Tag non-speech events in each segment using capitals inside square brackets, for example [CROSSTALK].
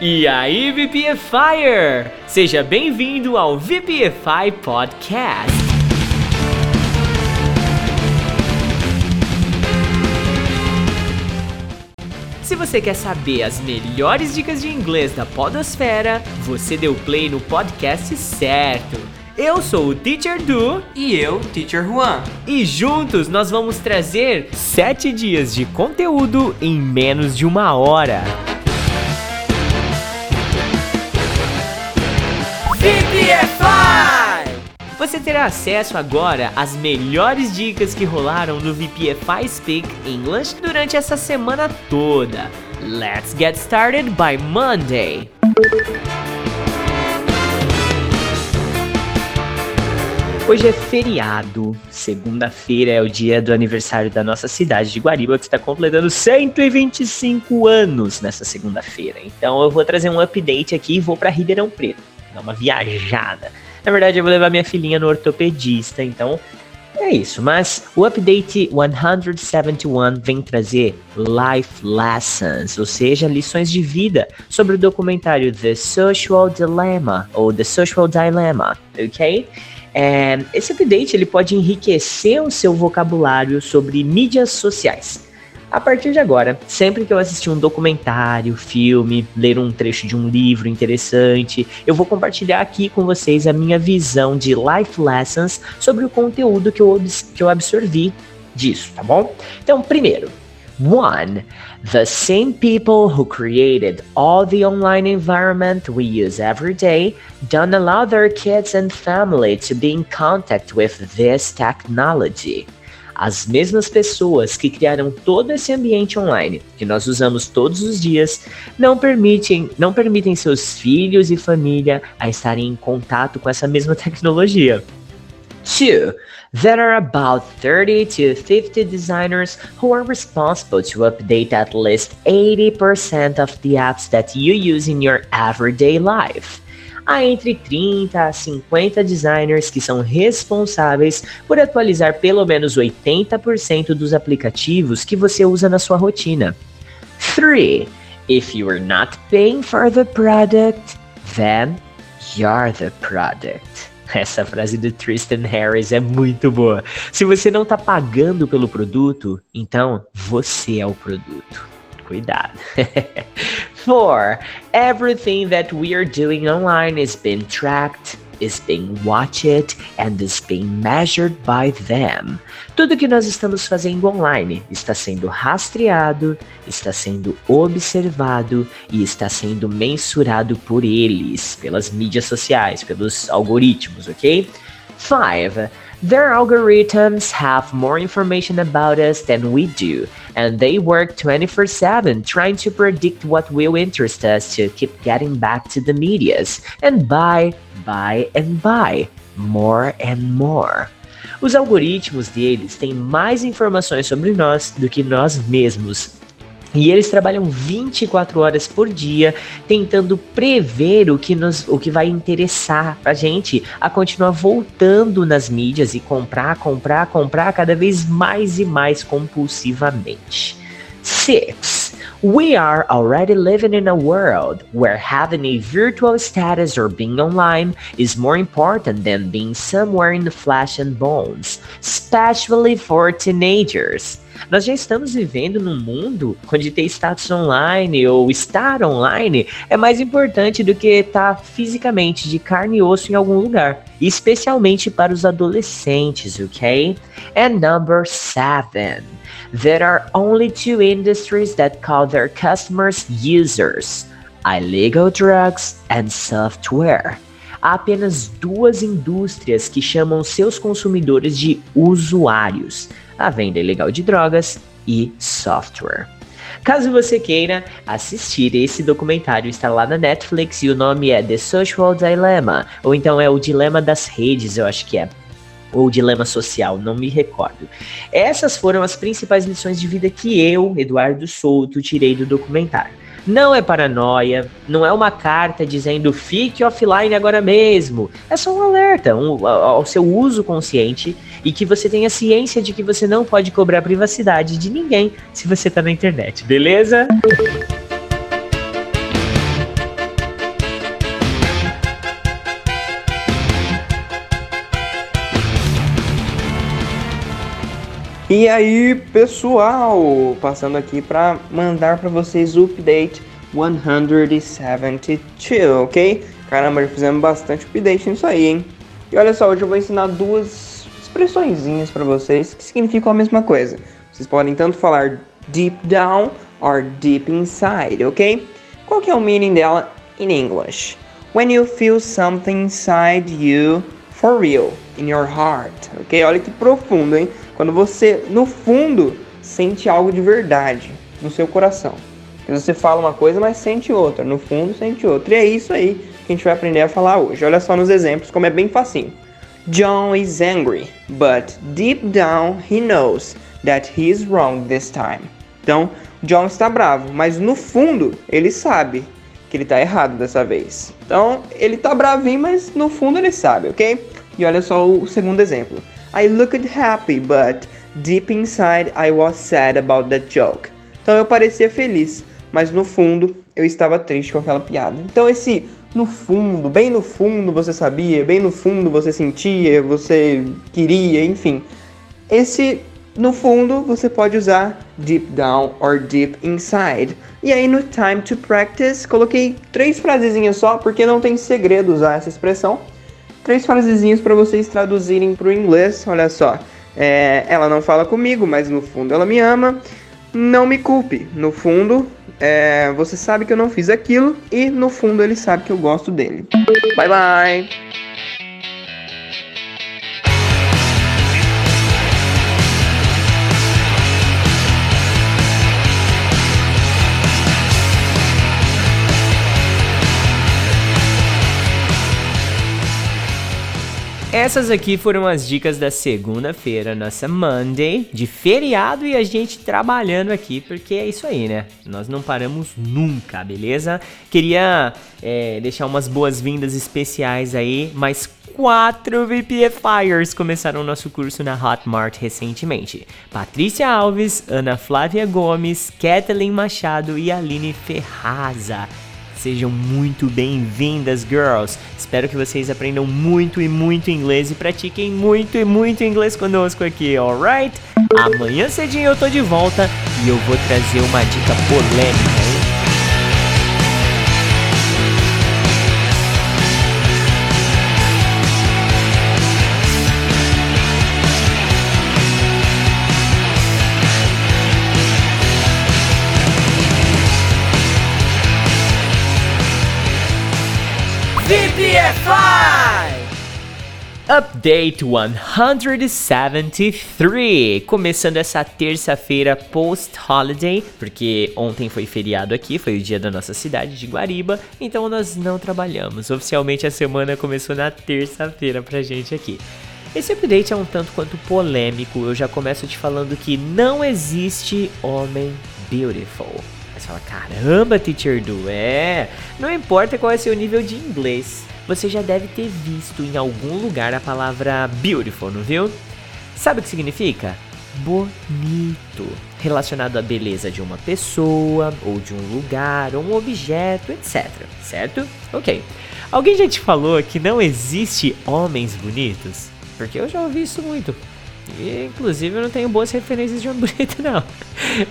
E aí, VPFire! Seja bem-vindo ao VPFI Podcast. Se você quer saber as melhores dicas de inglês da Podosfera, você deu play no podcast certo. Eu sou o Teacher Du E eu, Teacher Juan. e juntos nós vamos trazer 7 dias de conteúdo em menos de uma hora. Terá acesso agora às melhores dicas que rolaram no VPFI Speak English durante essa semana toda. Let's get started by Monday. Hoje é feriado, segunda-feira é o dia do aniversário da nossa cidade de Guariba, que está completando 125 anos nessa segunda-feira. Então eu vou trazer um update aqui e vou para Ribeirão Preto, dar uma viajada. Na verdade, eu vou levar minha filhinha no ortopedista, então é isso. Mas o update 171 vem trazer life lessons, ou seja, lições de vida sobre o documentário The Social Dilemma ou The Social Dilemma, ok? É, esse update ele pode enriquecer o seu vocabulário sobre mídias sociais. A partir de agora, sempre que eu assistir um documentário, filme, ler um trecho de um livro interessante, eu vou compartilhar aqui com vocês a minha visão de life lessons sobre o conteúdo que eu, que eu absorvi disso, tá bom? Então, primeiro, one, the same people who created all the online environment we use every day don't allow their kids and family to be in contact with this technology. As mesmas pessoas que criaram todo esse ambiente online que nós usamos todos os dias não permitem, não permitem seus filhos e família a estarem em contato com essa mesma [LAUGHS] tecnologia. Two, there are about 30 to 50 designers who are responsible to update at least 80% of the apps that you use in your everyday life. Há entre 30 a 50 designers que são responsáveis por atualizar pelo menos 80% dos aplicativos que você usa na sua rotina. 3. If you are not paying for the product, then you're the product. Essa frase do Tristan Harris é muito boa. Se você não tá pagando pelo produto, então você é o produto. Cuidado. [LAUGHS] 4. Everything that we are doing online is being tracked, is being watched, and is being measured by them. Tudo que nós estamos fazendo online está sendo rastreado, está sendo observado e está sendo mensurado por eles, pelas mídias sociais, pelos algoritmos, ok? 5. Their algorithms have more information about us than we do, and they work 24 7 trying to predict what will interest us to keep getting back to the medias and buy, buy, and buy more and more. Os algoritmos deles têm mais informações sobre nós do que nós mesmos. E eles trabalham 24 horas por dia tentando prever o que, nos, o que vai interessar a gente a continuar voltando nas mídias e comprar, comprar, comprar cada vez mais e mais compulsivamente. 6. We are already living in a world where having a virtual status or being online is more important than being somewhere in the flesh and bones, especially for teenagers. Nós já estamos vivendo num mundo onde ter status online ou estar online é mais importante do que estar fisicamente de carne e osso em algum lugar, especialmente para os adolescentes, ok? And number seven. There are only two industries that call their customers users illegal drugs and software. Há apenas duas indústrias que chamam seus consumidores de usuários: a venda ilegal de drogas e software. Caso você queira assistir esse documentário, está lá na Netflix e o nome é The Social Dilemma, ou então é o Dilema das Redes, eu acho que é ou dilema social, não me recordo. Essas foram as principais lições de vida que eu, Eduardo Souto, tirei do documentário. Não é paranoia, não é uma carta dizendo fique offline agora mesmo. É só um alerta um, ao seu uso consciente e que você tenha ciência de que você não pode cobrar privacidade de ninguém se você tá na internet, beleza? E aí, pessoal, passando aqui para mandar para vocês o update 172, ok? Caramba, já fizemos bastante update nisso aí, hein? E olha só, hoje eu vou ensinar duas expressõezinhas para vocês que significam a mesma coisa. Vocês podem tanto falar deep down or deep inside, ok? Qual que é o meaning dela in English? When you feel something inside you for real, in your heart, ok? Olha que profundo, hein? Quando você, no fundo, sente algo de verdade no seu coração. Você fala uma coisa, mas sente outra. No fundo, sente outra. E é isso aí que a gente vai aprender a falar hoje. Olha só nos exemplos como é bem facinho. John is angry, but deep down he knows that he is wrong this time. Então, John está bravo, mas no fundo ele sabe que ele está errado dessa vez. Então, ele está bravinho, mas no fundo ele sabe, ok? E olha só o segundo exemplo. I looked happy, but deep inside I was sad about that joke. Então eu parecia feliz, mas no fundo eu estava triste com aquela piada. Então esse no fundo, bem no fundo você sabia, bem no fundo você sentia, você queria, enfim. Esse no fundo você pode usar deep down or deep inside. E aí no time to practice coloquei três frasezinhas só, porque não tem segredo usar essa expressão três frasezinhas para vocês traduzirem para o inglês. Olha só. É, ela não fala comigo, mas no fundo ela me ama. Não me culpe. No fundo, é, você sabe que eu não fiz aquilo. E no fundo, ele sabe que eu gosto dele. Bye bye! Essas aqui foram as dicas da segunda-feira, nossa Monday, de feriado e a gente trabalhando aqui, porque é isso aí, né? Nós não paramos nunca, beleza? Queria é, deixar umas boas-vindas especiais aí, mais quatro VPFires começaram o nosso curso na Hotmart recentemente. Patrícia Alves, Ana Flávia Gomes, Kathleen Machado e Aline Ferraza. Sejam muito bem-vindas, girls! Espero que vocês aprendam muito e muito inglês e pratiquem muito e muito inglês conosco aqui, alright? Amanhã cedinho eu tô de volta e eu vou trazer uma dica polêmica, Update 173, começando essa terça-feira post-holiday, porque ontem foi feriado aqui, foi o dia da nossa cidade de Guariba, então nós não trabalhamos. Oficialmente a semana começou na terça-feira pra gente aqui. Esse update é um tanto quanto polêmico, eu já começo te falando que não existe homem beautiful. Você fala, caramba, Teacher Do, é. Não importa qual é seu nível de inglês você já deve ter visto em algum lugar a palavra beautiful, não viu? Sabe o que significa? Bonito, relacionado à beleza de uma pessoa, ou de um lugar, ou um objeto, etc. Certo? Ok. Alguém já te falou que não existe homens bonitos? Porque eu já ouvi isso muito. E, inclusive, eu não tenho boas referências de homem [LAUGHS] bonito, não.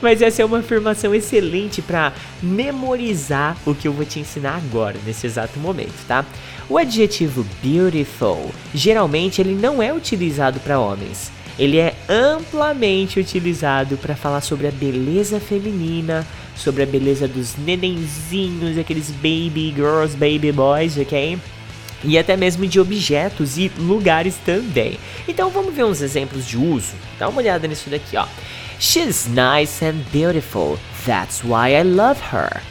Mas essa é uma afirmação excelente para memorizar o que eu vou te ensinar agora, nesse exato momento, tá? O adjetivo beautiful, geralmente ele não é utilizado para homens. Ele é amplamente utilizado para falar sobre a beleza feminina, sobre a beleza dos nenenzinhos, aqueles baby girls, baby boys, ok? e até mesmo de objetos e lugares também. Então vamos ver uns exemplos de uso. Dá uma olhada nisso daqui, ó. She's nice and beautiful. That's why I love her.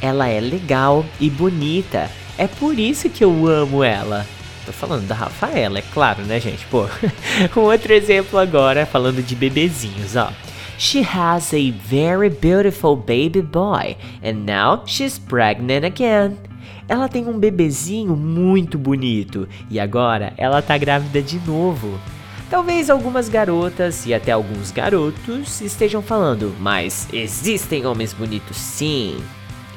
Ela é legal e bonita. É por isso que eu amo ela. Tô falando da Rafaela, é claro, né, gente? Pô. [LAUGHS] um outro exemplo agora, falando de bebezinhos, ó. She has a very beautiful baby boy, and now she's pregnant again. Ela tem um bebezinho muito bonito e agora ela tá grávida de novo. Talvez algumas garotas e até alguns garotos estejam falando, mas existem homens bonitos sim.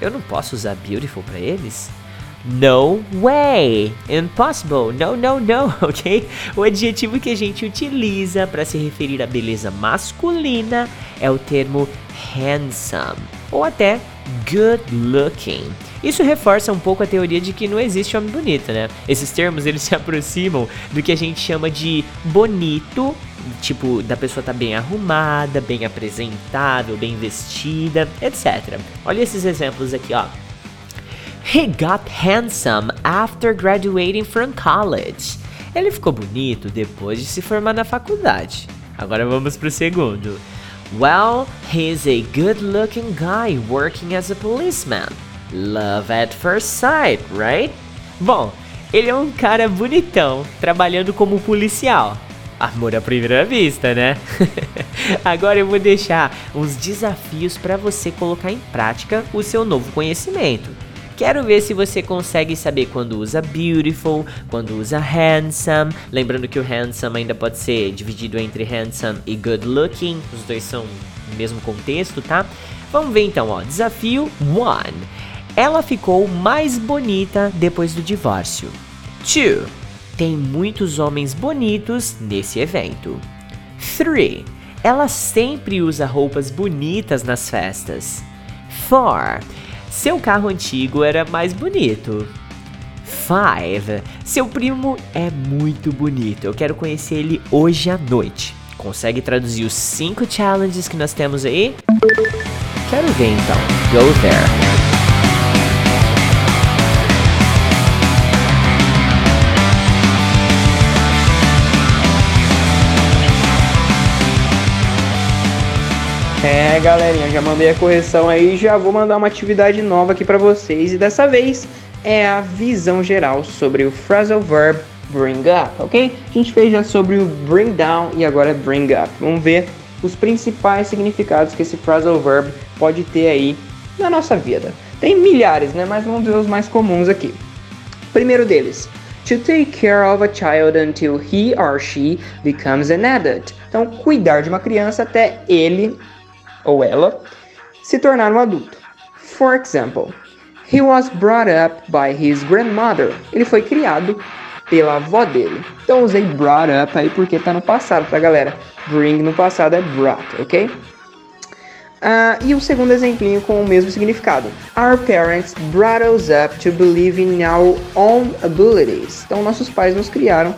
Eu não posso usar beautiful para eles? No way! Impossible! No, no, no, [LAUGHS] ok? O adjetivo que a gente utiliza para se referir à beleza masculina é o termo handsome ou até good looking. Isso reforça um pouco a teoria de que não existe homem bonito, né? Esses termos eles se aproximam do que a gente chama de bonito, tipo da pessoa tá bem arrumada, bem apresentável, bem vestida, etc. Olha esses exemplos aqui, ó. He got handsome after graduating from college. Ele ficou bonito depois de se formar na faculdade. Agora vamos pro segundo. Well, he's a good looking guy working as a policeman. Love at first sight, right? Bom, ele é um cara bonitão, trabalhando como policial. Amor à primeira vista, né? [LAUGHS] Agora eu vou deixar uns desafios para você colocar em prática o seu novo conhecimento. Quero ver se você consegue saber quando usa beautiful, quando usa handsome. Lembrando que o handsome ainda pode ser dividido entre handsome e good looking. Os dois são no mesmo contexto, tá? Vamos ver então, ó. Desafio 1. Ela ficou mais bonita depois do divórcio. 2. Tem muitos homens bonitos nesse evento. 3. Ela sempre usa roupas bonitas nas festas. 4. Seu carro antigo era mais bonito. 5. Seu primo é muito bonito. Eu quero conhecer ele hoje à noite. Consegue traduzir os 5 challenges que nós temos aí? Quero ver então. Go there. É, galerinha, já mandei a correção aí, já vou mandar uma atividade nova aqui para vocês e dessa vez é a visão geral sobre o phrasal verb bring up, ok? A gente fez já sobre o bring down e agora é bring up. Vamos ver os principais significados que esse phrasal verb pode ter aí na nossa vida. Tem milhares, né? Mas vamos ver os mais comuns aqui. Primeiro deles, to take care of a child until he or she becomes an adult. Então, cuidar de uma criança até ele ou ela se tornar um adulto. For example, he was brought up by his grandmother. Ele foi criado pela avó dele. Então usei brought up aí porque tá no passado, tá galera? Bring no passado é brought, ok? Uh, e o segundo exemplinho com o mesmo significado. Our parents brought us up to believe in our own abilities. Então nossos pais nos criaram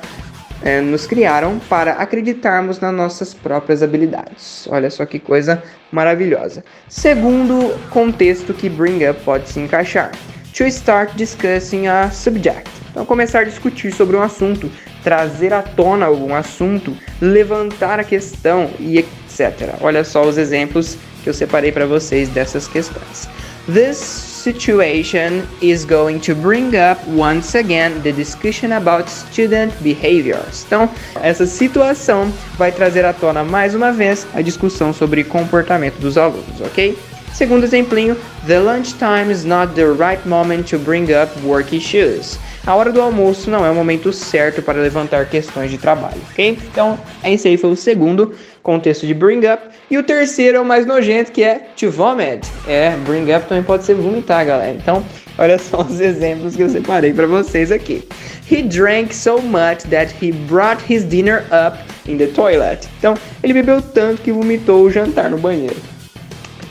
é, nos criaram para acreditarmos nas nossas próprias habilidades. Olha só que coisa maravilhosa. Segundo contexto que Bring Up pode se encaixar: To start discussing a subject. Então, começar a discutir sobre um assunto, trazer à tona algum assunto, levantar a questão e etc. Olha só os exemplos que eu separei para vocês dessas questões. This situation is going to bring up once again the discussion about student behaviors. Então, essa situação vai trazer à tona mais uma vez a discussão sobre comportamento dos alunos, ok? Segundo exemplinho, the lunchtime is not the right moment to bring up work issues. A hora do almoço não é o momento certo para levantar questões de trabalho, ok? Então, esse aí foi o segundo contexto de bring up. E o terceiro é o mais nojento, que é to vomit. É, bring up também pode ser vomitar, galera. Então, olha só [LAUGHS] os exemplos que eu separei para vocês aqui. He drank so much that he brought his dinner up in the toilet. Então, ele bebeu tanto que vomitou o jantar no banheiro.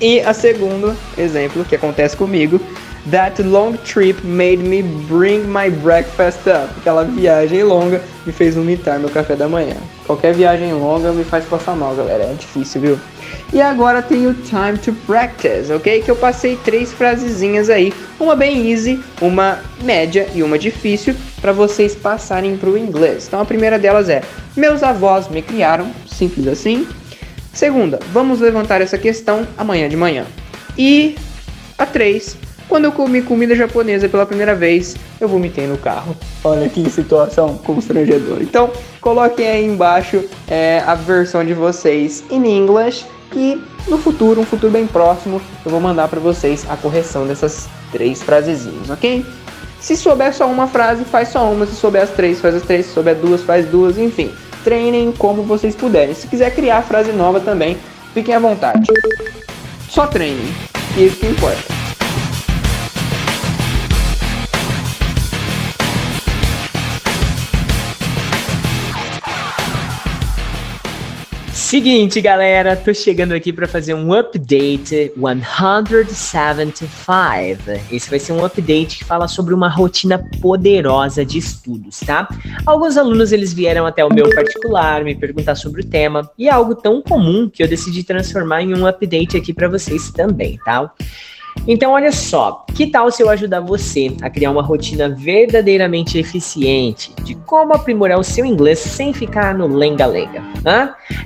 E a segundo exemplo que acontece comigo That long trip made me bring my breakfast up. Aquela viagem longa me fez vomitar meu café da manhã. Qualquer viagem longa me faz passar mal, galera. É difícil, viu? E agora tem o time to practice, ok? Que eu passei três frasezinhas aí, uma bem easy, uma média e uma difícil para vocês passarem para o inglês. Então a primeira delas é: meus avós me criaram, simples assim. Segunda, vamos levantar essa questão amanhã de manhã. E a três, quando eu comi comida japonesa pela primeira vez, eu vomitei no carro. Olha que situação constrangedora. Então, coloquem aí embaixo é, a versão de vocês em inglês que no futuro, um futuro bem próximo, eu vou mandar para vocês a correção dessas três frasezinhas, ok? Se souber só uma frase, faz só uma. Se souber as três, faz as três. Se souber duas, faz duas. Enfim, treinem como vocês puderem. Se quiser criar frase nova também, fiquem à vontade. Só treinem. E isso que importa. Seguinte, galera, tô chegando aqui para fazer um update 175. Esse vai ser um update que fala sobre uma rotina poderosa de estudos, tá? Alguns alunos eles vieram até o meu particular me perguntar sobre o tema e é algo tão comum que eu decidi transformar em um update aqui para vocês também, tá? Então, olha só, que tal se eu ajudar você a criar uma rotina verdadeiramente eficiente de como aprimorar o seu inglês sem ficar no lenga-lenga?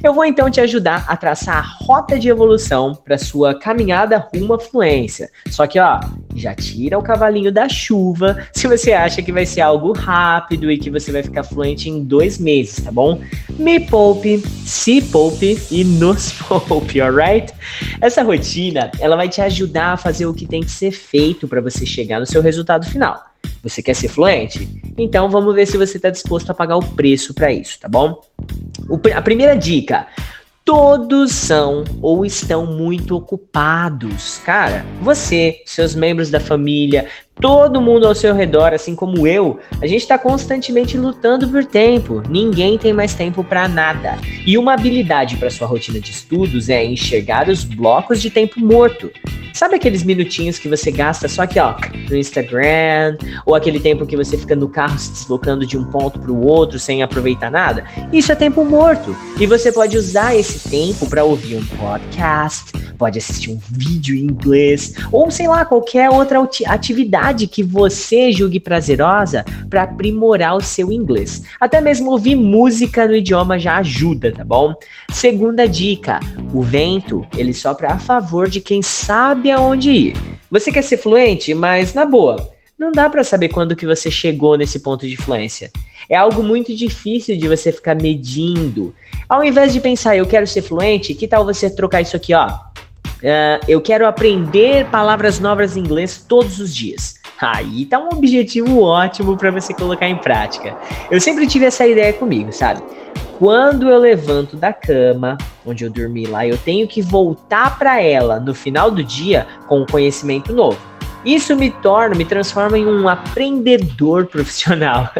Eu vou então te ajudar a traçar a rota de evolução para sua caminhada rumo à fluência. Só que, ó, já tira o cavalinho da chuva se você acha que vai ser algo rápido e que você vai ficar fluente em dois meses, tá bom? Me poupe, se poupe e nos [LAUGHS] poupe, alright? Essa rotina, ela vai te ajudar a fazer o que tem que ser feito para você chegar no seu resultado final. Você quer ser fluente? Então vamos ver se você está disposto a pagar o preço para isso, tá bom? O, a primeira dica: todos são ou estão muito ocupados. Cara, você, seus membros da família, todo mundo ao seu redor, assim como eu, a gente está constantemente lutando por tempo. Ninguém tem mais tempo para nada. E uma habilidade para sua rotina de estudos é enxergar os blocos de tempo morto. Sabe aqueles minutinhos que você gasta só aqui, ó, no Instagram, ou aquele tempo que você fica no carro se deslocando de um ponto para o outro sem aproveitar nada? Isso é tempo morto. E você pode usar esse tempo para ouvir um podcast, pode assistir um vídeo em inglês, ou sei lá, qualquer outra atividade que você julgue prazerosa para aprimorar o seu inglês. Até mesmo ouvir música no idioma já ajuda, tá bom? Segunda dica: o vento, ele sopra a favor de quem sabe aonde ir. Você quer ser fluente, mas na boa, não dá para saber quando que você chegou nesse ponto de fluência. É algo muito difícil de você ficar medindo. Ao invés de pensar, eu quero ser fluente, que tal você trocar isso aqui, ó? Uh, eu quero aprender palavras novas em inglês todos os dias. Aí tá um objetivo ótimo para você colocar em prática. Eu sempre tive essa ideia comigo, sabe? Quando eu levanto da cama, onde eu dormi lá, eu tenho que voltar para ela no final do dia com um conhecimento novo. Isso me torna, me transforma em um aprendedor [LAUGHS] profissional.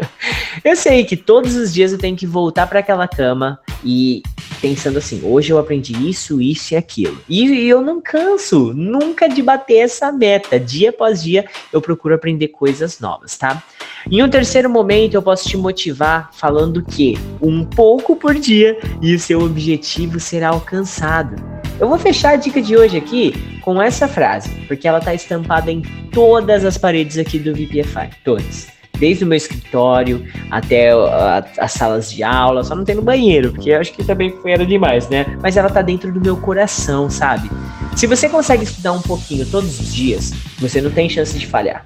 eu sei que todos os dias eu tenho que voltar para aquela cama e pensando assim, hoje eu aprendi isso, isso e aquilo. E, e, eu não canso nunca de bater essa meta. Dia após dia eu procuro aprender coisas novas, tá? Em um terceiro momento eu posso te motivar falando que um pouco por dia e o seu objetivo será alcançado. Eu vou fechar a dica de hoje aqui com essa frase, porque ela está estampada em todas as paredes aqui do VPFI, todas desde o meu escritório até a, as salas de aula, só não tem no banheiro, porque eu acho que também era demais, né? Mas ela tá dentro do meu coração, sabe? Se você consegue estudar um pouquinho todos os dias, você não tem chance de falhar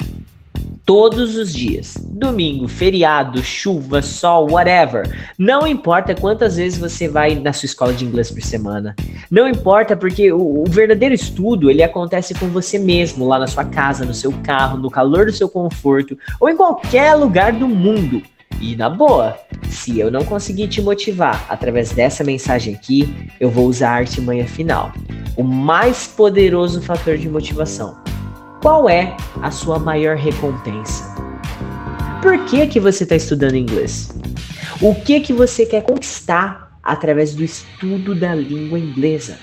todos os dias. Domingo, feriado, chuva, sol, whatever. Não importa quantas vezes você vai na sua escola de inglês por semana. Não importa porque o, o, verdadeiro estudo, ele acontece com você mesmo, lá na sua casa, no seu carro, no calor do seu conforto ou em qualquer lugar do mundo. E na boa, se eu não conseguir te motivar através dessa mensagem aqui, eu vou usar a artimanha final. O mais poderoso fator de motivação qual é a sua maior recompensa? Por que que você está estudando inglês? O que que você quer conquistar através do estudo da língua inglesa?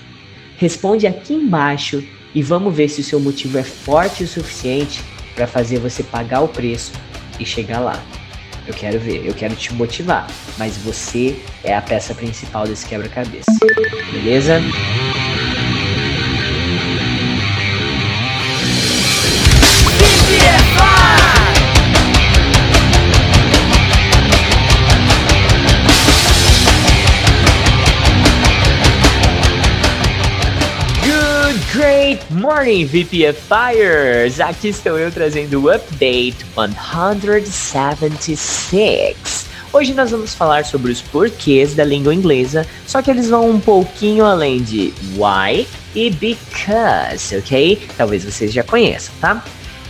Responde aqui embaixo e vamos ver se o seu motivo é forte o suficiente para fazer você pagar o preço e chegar lá. Eu quero ver, eu quero te motivar, mas você é a peça principal desse quebra-cabeça. Beleza? Morning, VPFires! Aqui estou eu trazendo o Update 176. Hoje nós vamos falar sobre os porquês da língua inglesa, só que eles vão um pouquinho além de why e because, ok? Talvez vocês já conheçam, tá?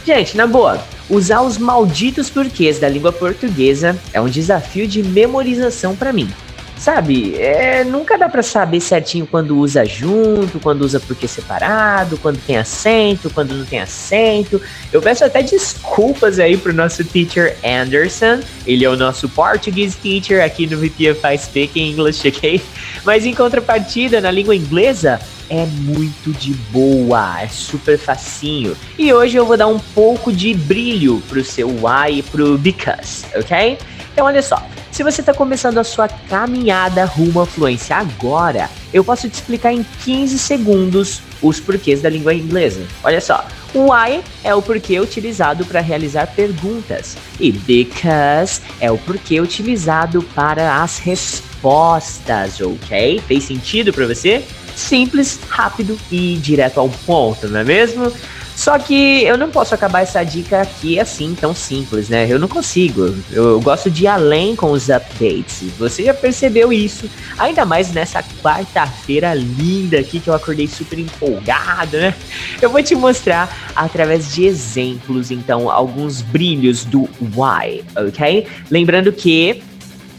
Gente, na boa, usar os malditos porquês da língua portuguesa é um desafio de memorização para mim. sabe? É, nunca dá para saber certinho quando usa junto, quando usa porque separado, quando tem acento, quando não tem acento. Eu peço até desculpas aí pro nosso teacher Anderson. Ele é o nosso português teacher aqui no VPFI Speaking [LAUGHS] English, ok? Mas em contrapartida, na língua inglesa, é muito de boa, é super facinho. E hoje eu vou dar um pouco de brilho pro seu why e pro because, ok? Então olha só, se você está começando a sua caminhada rumo à fluência agora, eu posso te explicar em 15 segundos os porquês da língua inglesa. Olha só, why é o porquê utilizado para realizar perguntas e because é o porquê utilizado para as respostas, ok? Fez sentido para você? Simples, rápido e direto ao ponto, não é mesmo? Só que eu não posso acabar essa dica aqui assim tão simples, né? Eu não consigo. Eu gosto de ir além com os updates. Você já percebeu isso? Ainda mais nessa quarta-feira linda aqui que eu acordei super empolgado, né? Eu vou te mostrar através de exemplos, então, alguns brilhos do why, ok? Lembrando que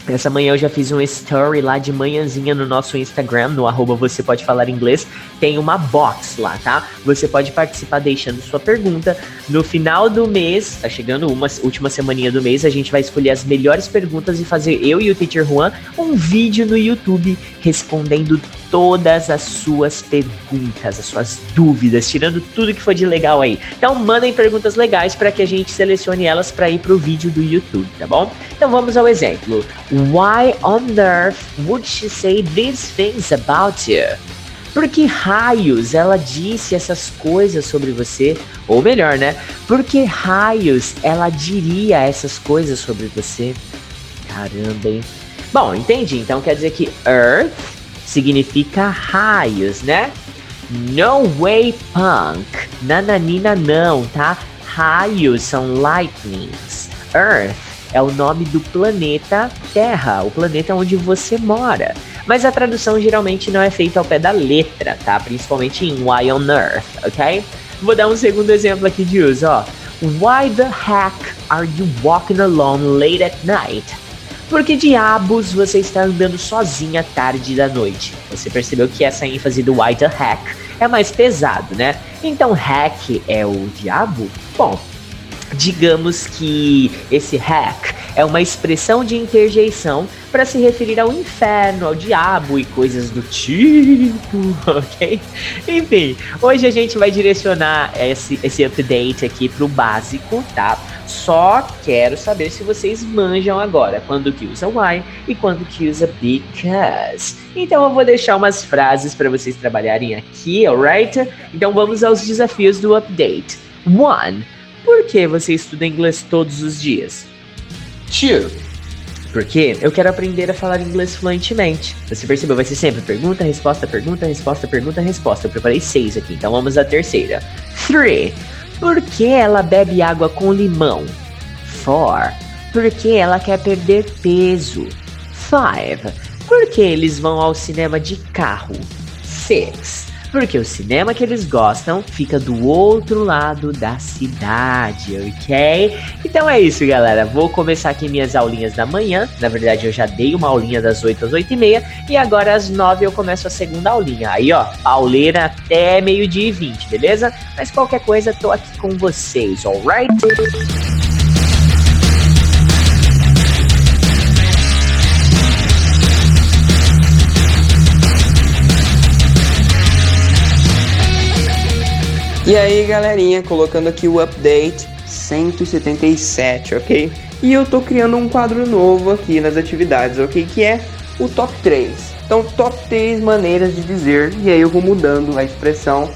essa manhã eu já fiz um story lá de manhãzinha no nosso Instagram, no arroba você pode falar inglês. Tem uma box lá, tá? Você pode participar deixando sua pergunta. No final do mês, tá chegando uma última semaninha do mês, a gente vai escolher as melhores perguntas e fazer eu e o Teacher Juan um vídeo no YouTube respondendo todas as suas perguntas, as suas dúvidas, tirando tudo que for de legal aí. Então mandem perguntas legais para que a gente selecione elas para ir pro vídeo do YouTube, tá bom? Então vamos ao exemplo. Why on earth would she say these things about you? Por que raios ela disse essas coisas sobre você? Ou melhor, né? Por que raios ela diria essas coisas sobre você? Caramba, hein? Bom, entendi. Então quer dizer que Earth significa raios, né? No way punk. Nananina não, tá? Raios são lightnings. Earth é o nome do planeta Terra, o planeta onde você mora. Mas a tradução geralmente não é feita ao pé da letra, tá? Principalmente em Why on Earth, ok? Vou dar um segundo exemplo aqui de uso, ó. Why the heck are you walking alone late at night? Por que diabos você está andando sozinha tarde da noite? Você percebeu que essa ênfase do why the heck é mais pesado, né? Então hack é o diabo? Bom, digamos que esse hack é uma expressão de interjeição para se referir ao inferno, ao diabo e coisas do tipo, [LAUGHS] ok? Enfim, hoje a gente vai direcionar esse, esse update aqui pro básico, tá? Só quero saber se vocês manjam agora quando que usa why e quando que usa because. Então eu vou deixar umas frases para vocês trabalharem aqui, alright? Então vamos aos desafios do update. One, por que você estuda inglês todos os dias? Two, porque eu quero aprender a falar inglês fluentemente. Você percebeu? Vai ser sempre pergunta, resposta, pergunta, resposta, pergunta, resposta. Eu preparei seis aqui, então vamos à terceira. Three. Por que ela bebe água com limão? 4. Por que ela quer perder peso? 5. Por que eles vão ao cinema de carro? 6. Porque o cinema que eles gostam fica do outro lado da cidade, ok? Então é isso, galera. Vou começar aqui minhas aulinhas da manhã. Na verdade, eu já dei uma aulinha das 8 às 8 e meia. E agora às 9 eu começo a segunda aulinha. Aí, ó, pauleira até meio-dia e 20, beleza? Mas qualquer coisa, tô aqui com vocês, alright? E aí, galerinha, colocando aqui o update 177, ok? E eu tô criando um quadro novo aqui nas atividades, ok? Que é o top 3. Então, top 3 maneiras de dizer, e aí eu vou mudando a expressão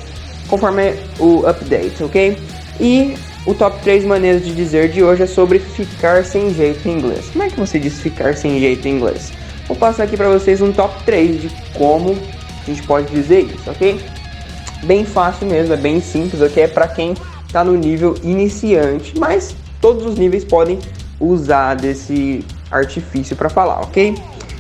conforme o update, ok? E o top 3 maneiras de dizer de hoje é sobre ficar sem jeito em inglês. Como é que você diz ficar sem jeito em inglês? Vou passar aqui para vocês um top 3 de como a gente pode dizer isso, ok? Bem fácil mesmo, é bem simples, ok? É para quem está no nível iniciante, mas todos os níveis podem usar desse artifício para falar, ok?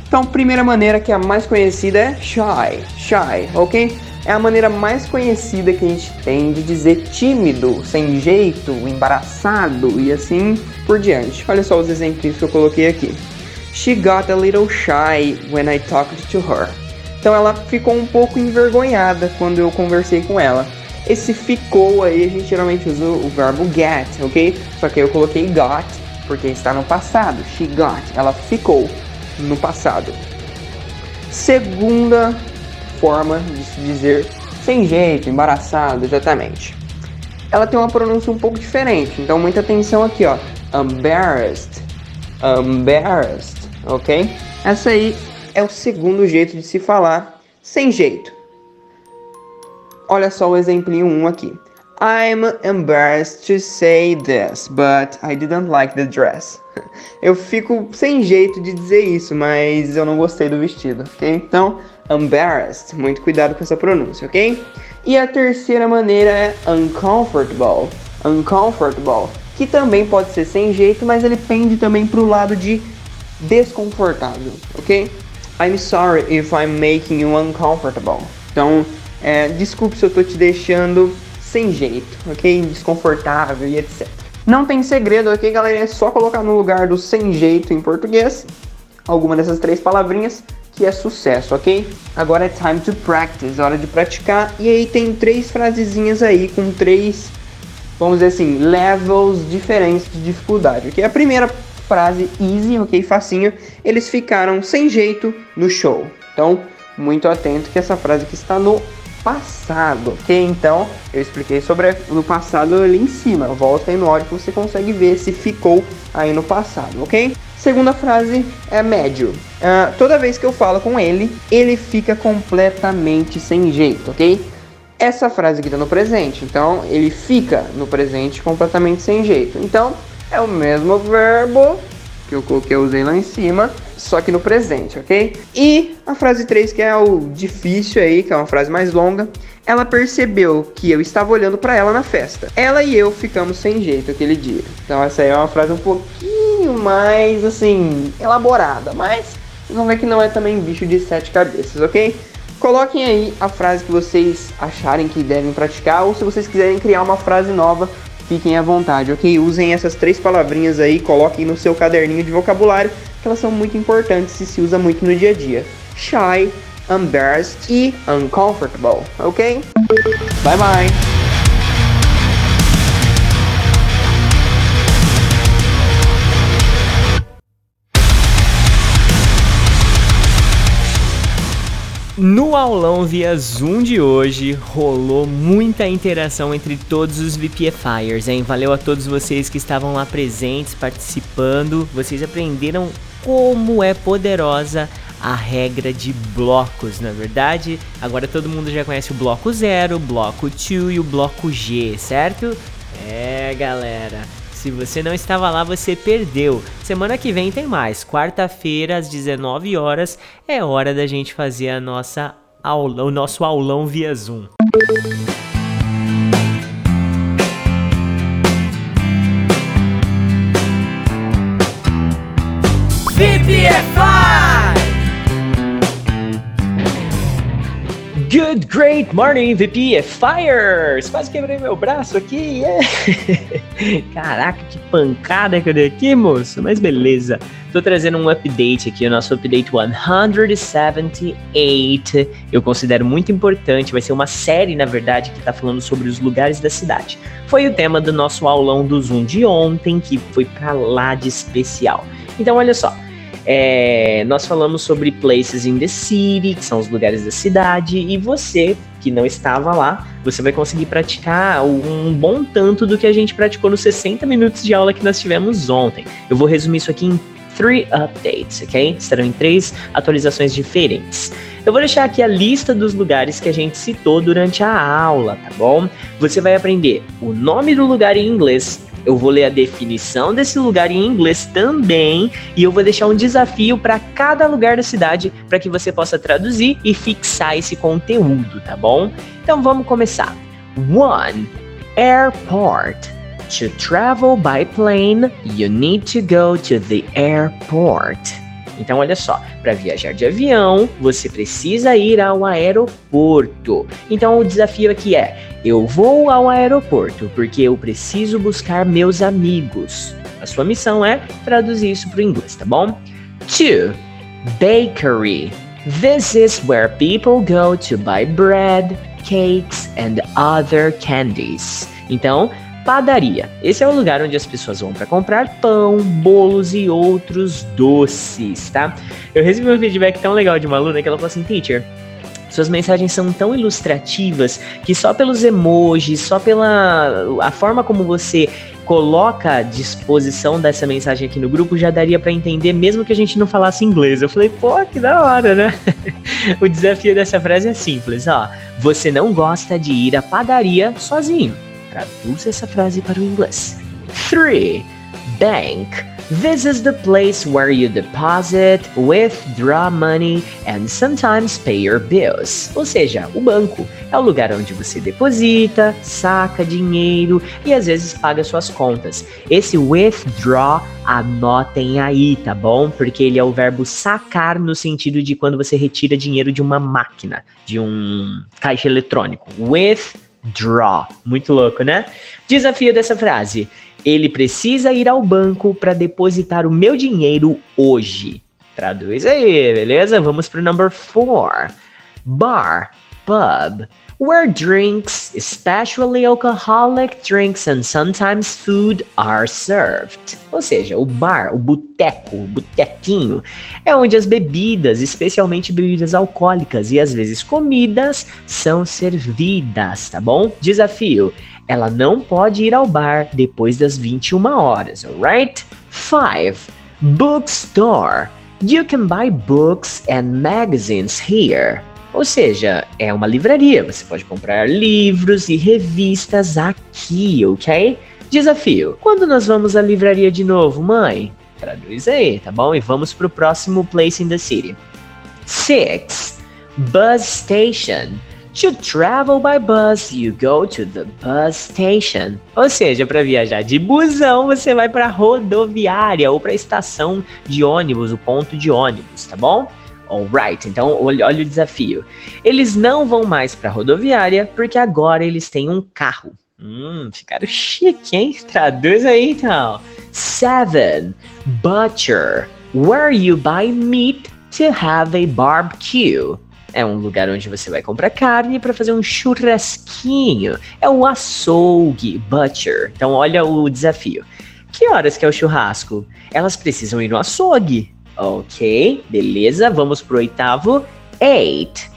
Então, primeira maneira que é a mais conhecida é shy, shy, ok? É a maneira mais conhecida que a gente tem de dizer tímido, sem jeito, embaraçado e assim por diante. Olha só os exemplos que eu coloquei aqui. She got a little shy when I talked to her. Então ela ficou um pouco envergonhada quando eu conversei com ela. Esse ficou aí, a gente geralmente usa o verbo get, ok? Só que eu coloquei got porque está no passado. She got, ela ficou no passado. Segunda forma de se dizer sem jeito, embaraçado, exatamente. Ela tem uma pronúncia um pouco diferente, então muita atenção aqui, ó. Embarrassed. Embarrassed, ok? Essa aí é o segundo jeito de se falar sem jeito. Olha só o exemplinho 1 um aqui. I'm embarrassed to say this, but I didn't like the dress. [LAUGHS] Eu fico sem jeito de dizer isso, mas eu não gostei do vestido, ok? Então, embarrassed. Muito cuidado com essa pronúncia, ok? E a terceira maneira é uncomfortable. Uncomfortable, que também pode ser sem jeito, mas ele pende também para o lado de desconfortável, ok? I'm sorry if I'm making you uncomfortable. Então, é, desculpe se eu estou te deixando sem jeito, ok? Desconfortável e etc. Não tem segredo, ok, galera? É só colocar no lugar do sem jeito em português alguma dessas três palavrinhas que é sucesso, ok? Agora é time to practice, hora de praticar. E aí tem três frasezinhas aí com três, vamos dizer assim, levels diferentes de dificuldade, ok? A primeira frase easy, ok? Facinho. Eles ficaram sem jeito no show. Então, muito atento que essa frase que está no passado, ok? Então, eu expliquei sobre no passado ali em cima. Volta aí no áudio que você consegue ver se ficou aí no passado, ok? Segunda frase é médio. Uh, toda vez que eu falo com ele, ele fica completamente sem jeito, ok? Essa frase aqui tá no presente, então ele fica no presente completamente sem jeito. Então é o mesmo verbo que eu coloquei, eu usei lá em cima, só que no presente, ok? E a frase 3, que é o difícil aí, que é uma frase mais longa, ela percebeu que eu estava olhando para ela na festa. Ela e eu ficamos sem jeito aquele dia. Então essa aí é uma frase um pouquinho mais assim elaborada, mas vocês vão ver que não é também bicho de sete cabeças, ok? Coloquem aí a frase que vocês acharem que devem praticar, ou se vocês quiserem criar uma frase nova, fiquem à vontade, ok? Usem essas três palavrinhas aí, coloquem no seu caderninho de vocabulário, que elas são muito importantes e se usa muito no dia a dia. Shy, embarrassed e uncomfortable, ok? Bye bye! No aulão via Zoom de hoje, rolou muita interação entre todos os VPFires, hein? Valeu a todos vocês que estavam lá presentes, participando. Vocês aprenderam como é poderosa a regra de blocos, na é verdade. Agora todo mundo já conhece o bloco 0, o bloco 2 e o bloco G, certo? É, galera. Se você não estava lá, você perdeu. Semana que vem tem mais. Quarta-feira, às 19 horas, é hora da gente fazer a nossa aula, o nosso aulão via Zoom. VPFI! Good, great morning, VP Fires! Quase quebrei meu braço aqui. Yeah. [LAUGHS] Caraca, que pancada que eu dei aqui, moço. Mas beleza. Tô trazendo um update aqui, o nosso update 178. Eu considero muito importante. Vai ser uma série, na verdade, que tá falando sobre os lugares da cidade. Foi o tema do nosso aulão do Zoom de ontem, que foi pra lá de especial. Então, olha só. É, nós falamos sobre places in the city, que são os lugares da cidade, e você que não estava lá, você vai conseguir praticar um bom tanto do que a gente praticou nos 60 minutos de aula que nós tivemos ontem. Eu vou resumir isso aqui em three updates, ok? Serão em três atualizações diferentes. Eu vou deixar aqui a lista dos lugares que a gente citou durante a aula, tá bom? Você vai aprender o nome do lugar em inglês, eu vou ler a definição desse lugar em inglês também e eu vou deixar um desafio para cada lugar da cidade para que você possa traduzir e fixar esse conteúdo, tá bom? Então vamos começar. One, airport. To travel by plane, you need to go to the airport. Então, olha só, para viajar de avião, você precisa ir ao aeroporto. Então, o desafio aqui é: eu vou ao aeroporto porque eu preciso buscar meus amigos. A sua missão é traduzir isso para o inglês, tá bom? 2. Bakery. This is where people go to buy bread, cakes and other candies. Então, padaria. Esse é o lugar onde as pessoas vão para comprar pão, bolos e outros doces, tá? Eu recebi um feedback tão legal de uma aluna que ela falou assim, teacher, suas mensagens são tão ilustrativas que só pelos emojis, só pela a forma como você coloca a disposição dessa mensagem aqui no grupo já daria para entender mesmo que a gente não falasse inglês. Eu falei, pô, que da hora, né? [LAUGHS] o desafio dessa frase é simples, ó. Você não gosta de ir à padaria sozinho. Traduza essa frase para o inglês. 3. Bank. This is the place where you deposit, withdraw money and sometimes pay your bills. Ou seja, o banco é o lugar onde você deposita, saca dinheiro e às vezes paga suas contas. Esse withdraw, anotem aí, tá bom? Porque ele é o verbo sacar no sentido de quando você retira dinheiro de uma máquina, de um caixa eletrônico. Withdraw. Muito louco, né? Desafio dessa frase. Ele precisa ir ao banco para depositar o meu dinheiro hoje. Traduz aí, beleza? Vamos pro number four. Bar, pub, where drinks, especially alcoholic drinks and sometimes food are served. Ou seja, o bar, o boteco, o botequinho, é onde as bebidas, especialmente bebidas alcoólicas e às vezes comidas, são servidas, tá bom? Desafio: ela não pode ir ao bar depois das 21 horas, alright? 5. Bookstore. You can buy books and magazines here. Ou seja, é uma livraria. Você pode comprar livros e revistas aqui, ok? Desafio: quando nós vamos à livraria de novo, mãe? Traduz aí, tá bom? E vamos pro próximo place in the city. 6. Bus station. To travel by bus, you go to the bus station. Ou seja, para viajar de busão, você vai para rodoviária ou para estação de ônibus, o ponto de ônibus, tá bom? Alright, então olha, olha o desafio. Eles não vão mais para rodoviária porque agora eles têm um carro. Hum, ficaram chique, hein? [LAUGHS] Traduz aí então. Seven, butcher, where you buy meat to have a barbecue. É um lugar onde você vai comprar carne para fazer um churrasquinho. É o açougue, butcher. Então olha o desafio. Que horas que é o churrasco? Elas precisam ir no açougue. Ok, beleza. Vamos pro oitavo. Eight.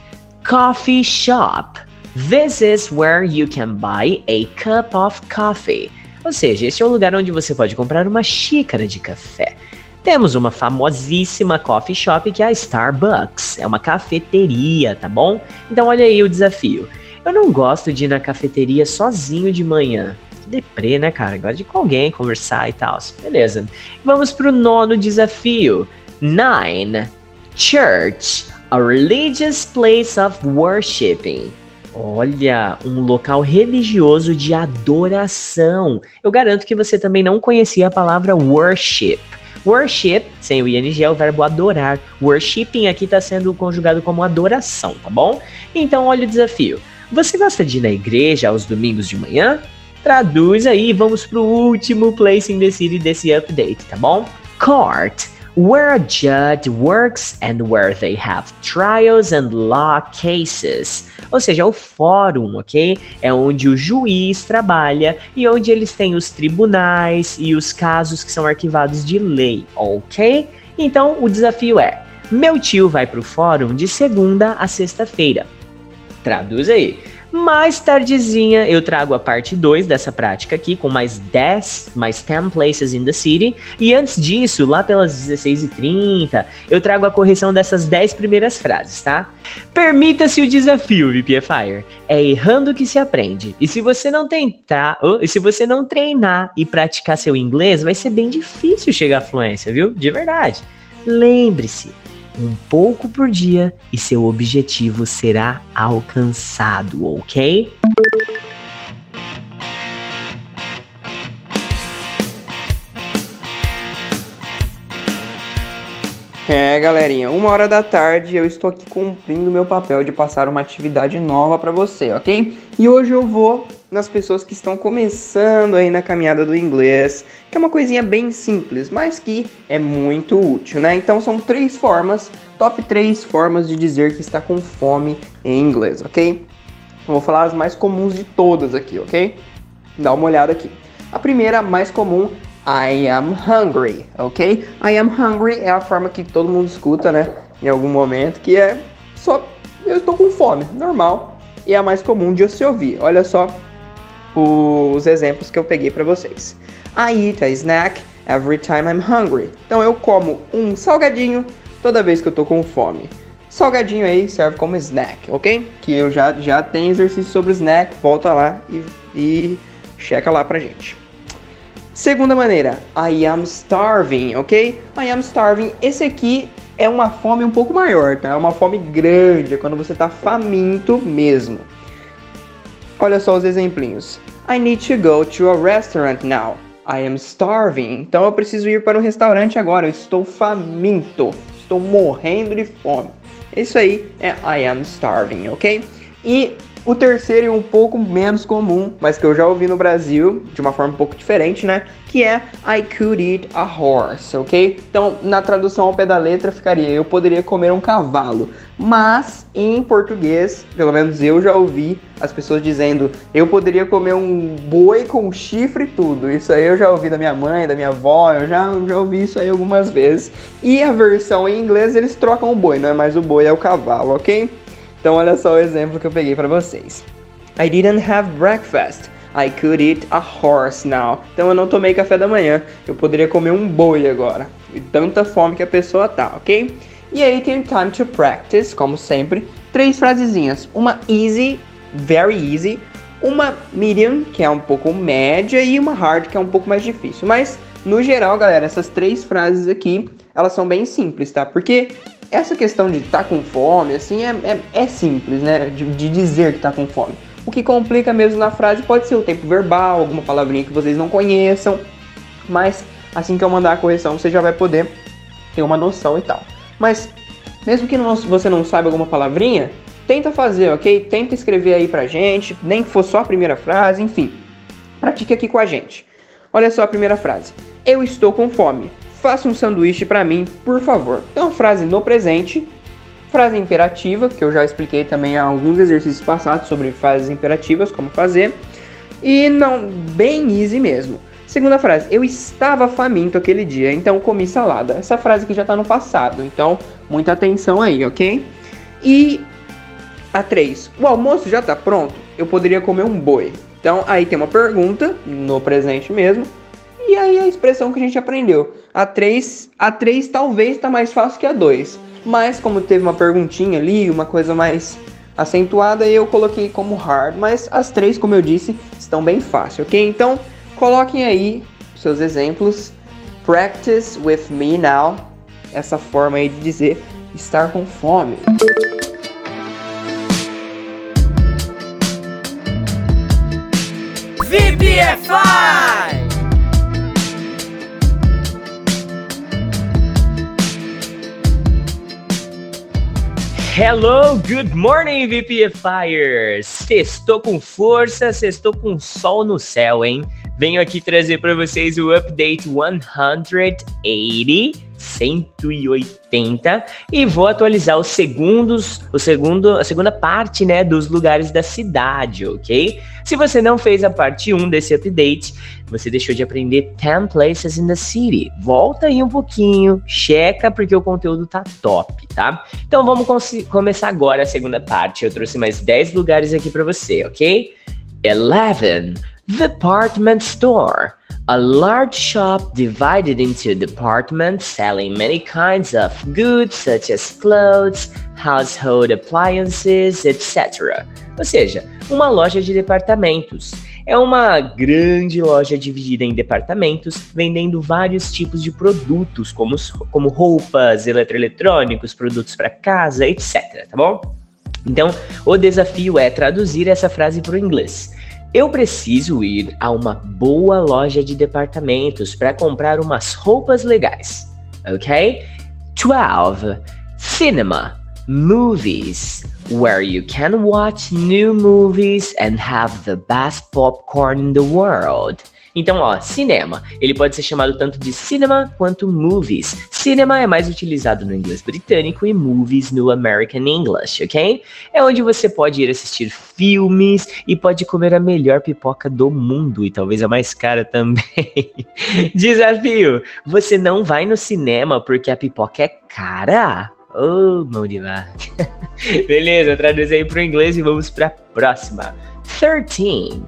Coffee shop. This is where you can buy a cup of coffee. Ou seja, esse é um lugar onde você pode comprar uma xícara de café. Temos uma famosíssima coffee shop que é a Starbucks. É uma cafeteria, tá bom? Então olha aí o desafio. Eu não gosto de ir na cafeteria sozinho de manhã. Deprê, né, cara? Gosto de ir com alguém, conversar e tal. Beleza. Vamos pro nono desafio. Nine. Church. A religious place of worshiping. Olha, um local religioso de adoração. Eu garanto que você também não conhecia a palavra worship. Worship, sem o ing, é o verbo adorar. Worshipping aqui está sendo conjugado como adoração, tá bom? Então, olha o desafio. Você gosta de ir na igreja aos domingos de manhã? Traduz aí vamos pro último place in the city desse update, tá bom? Court where a judge works and where they have trials and law cases. Ou seja, o fórum, ok? É onde o juiz trabalha e onde eles têm os tribunais e os casos que são arquivados de lei, ok? Então o desafio é: meu tio vai para o fórum de segunda a sexta-feira. Traduz aí. Mais tardezinha eu trago a parte 2 dessa prática aqui, com mais 10, mais 10 places in the city. E antes disso, lá pelas 16h30, eu trago a correção dessas 10 primeiras frases, tá? Permita-se o desafio, VPFire. É errando que se aprende. E se você não tentar, e se você não treinar e praticar seu inglês, vai ser bem difícil chegar à fluência, viu? De verdade. Lembre-se, um pouco por dia e seu objetivo será alcançado, ok? É, galerinha, uma hora da tarde eu estou aqui cumprindo meu papel de passar uma atividade nova para você, ok? E hoje eu vou nas pessoas que estão começando aí na caminhada do inglês, que é uma coisinha bem simples, mas que é muito útil, né? Então são três formas, top três formas de dizer que está com fome em inglês, ok? Eu vou falar as mais comuns de todas aqui, ok? Dá uma olhada aqui. A primeira, mais comum, I am hungry, ok? I am hungry é a forma que todo mundo escuta, né? Em algum momento, que é só eu estou com fome, normal. E é a mais comum de se ouvir. Olha só os exemplos que eu peguei para vocês. I eat a snack every time I'm hungry. Então eu como um salgadinho toda vez que eu tô com fome. Salgadinho aí serve como snack, ok? Que eu já, já tenho exercício sobre snack, volta lá e, e checa lá pra gente. Segunda maneira, I am starving, ok? I am starving. Esse aqui é uma fome um pouco maior, tá? É uma fome grande, é quando você tá faminto mesmo. Olha só os exemplinhos. I need to go to a restaurant now. I am starving. Então eu preciso ir para um restaurante agora. Eu estou faminto. Estou morrendo de fome. Isso aí é I am starving, ok? E o terceiro é um pouco menos comum, mas que eu já ouvi no Brasil de uma forma um pouco diferente, né? Que é I could eat a horse, ok? Então, na tradução ao pé da letra ficaria eu poderia comer um cavalo. Mas em português, pelo menos eu já ouvi as pessoas dizendo eu poderia comer um boi com chifre e tudo. Isso aí eu já ouvi da minha mãe, da minha avó, eu já, já ouvi isso aí algumas vezes. E a versão em inglês eles trocam o boi, não é mais o boi, é o cavalo, ok? Então olha só o exemplo que eu peguei para vocês. I didn't have breakfast. I could eat a horse now. Então eu não tomei café da manhã. Eu poderia comer um boi agora. E tanta fome que a pessoa tá, ok? E aí tem time to practice, como sempre. Três frasezinhas. Uma easy, very easy. Uma medium, que é um pouco média. E uma hard, que é um pouco mais difícil. Mas, no geral, galera, essas três frases aqui, elas são bem simples, tá? Porque essa questão de estar tá com fome, assim, é, é, é simples, né? De, de, dizer que está com fome. O que complica mesmo na frase pode ser o tempo verbal, alguma palavrinha que vocês não conheçam, mas assim que eu mandar a correção, você já vai poder ter uma noção e tal. Mas mesmo que não, você não saiba alguma palavrinha, tenta fazer, ok? Tenta escrever aí pra gente, nem que for só a primeira frase, enfim. Pratique aqui com a gente. Olha só a primeira frase. Eu estou com fome faça um sanduíche para mim, por favor. Então, frase no presente, frase imperativa, que eu já expliquei também alguns exercícios passados sobre frases imperativas, como fazer. E não, bem easy mesmo. Segunda frase, eu estava faminto aquele dia, então comi salada. Essa frase aqui já tá no passado, então muita atenção aí, ok? E a 3, o almoço já tá pronto? Eu poderia comer um boi. Então aí tem uma pergunta, no presente mesmo, e aí a expressão que a gente aprendeu. A 3, a 3 talvez está mais fácil que a 2. Mas como teve uma perguntinha ali, uma coisa mais acentuada, eu coloquei como hard. Mas as três, como eu disse, estão bem fácil, ok? Então coloquem aí seus exemplos. Practice with me now. Essa forma aí de dizer estar com fome. VPFI! Hello, good morning, VPFires! Sextou com força, sextou com sol no céu, hein? Venho aqui trazer para vocês o update 180, 180, e vou atualizar os segundos, o segundo, a segunda parte, né, dos lugares da cidade, ok? Se você não fez a parte 1 desse update, você deixou de aprender 10 places in the city. Volta aí um pouquinho, checa porque o conteúdo tá top, tá? Então vamos começar agora a segunda parte. Eu trouxe mais 10 lugares aqui para você, ok? 11. Department store. A large shop divided into departments selling many kinds of goods such as clothes, household appliances, etc. Ou seja, uma loja de departamentos. É uma grande loja dividida em departamentos, vendendo vários tipos de produtos, como, como roupas, eletroeletrônicos, produtos para casa, etc. Tá bom? Então, o desafio é traduzir essa frase para o inglês. Eu preciso ir a uma boa loja de departamentos para comprar umas roupas legais. Ok? 12. Cinema. movies, where you can watch new movies and have the best popcorn in the world. Então, ó, cinema. Ele pode ser chamado tanto de cinema quanto movies. Cinema é mais utilizado no inglês britânico e movies no American English, ok? É onde você pode ir assistir filmes e pode comer a melhor pipoca do mundo e talvez a mais cara também. [LAUGHS] Desafio: você não vai no cinema porque a pipoca é cara? Oh, mão de vaca. [LAUGHS] Beleza, traduz aí pro inglês e vamos pra próxima. 13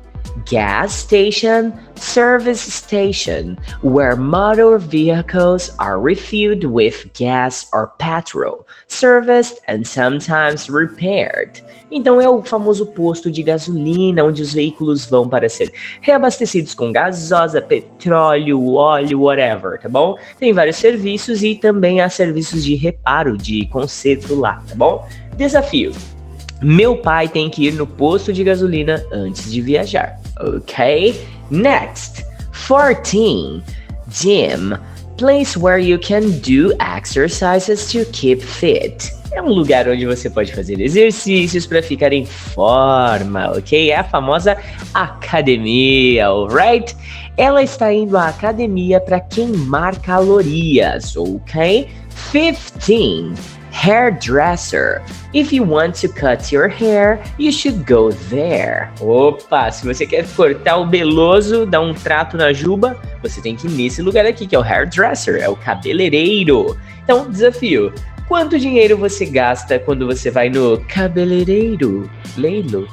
gas station, service station, where motor vehicles are refilled with gas or petrol, serviced and sometimes repaired. Então é o famoso posto de gasolina onde os veículos vão para ser reabastecidos com gasosa, petróleo, óleo, whatever, tá bom? Tem vários serviços e também há serviços de reparo, de conserto lá, tá bom? Desafio. Meu pai tem que ir no posto de gasolina antes de viajar. Ok? Next, 14. Gym. Place where you can do exercises to keep fit. É um lugar onde você pode fazer exercícios para ficar em forma, ok? É a famosa academia, alright? Ela está indo à academia para queimar calorias, ok? 15 hairdresser. If you want to cut your hair, you should go there. Opa, se você quer cortar o beloso, dar um trato na juba, você tem que ir nesse lugar aqui, que é o hairdresser, é o cabeleireiro. Então, desafio. Quanto dinheiro você gasta quando você vai no cabeleireiro? Leilo.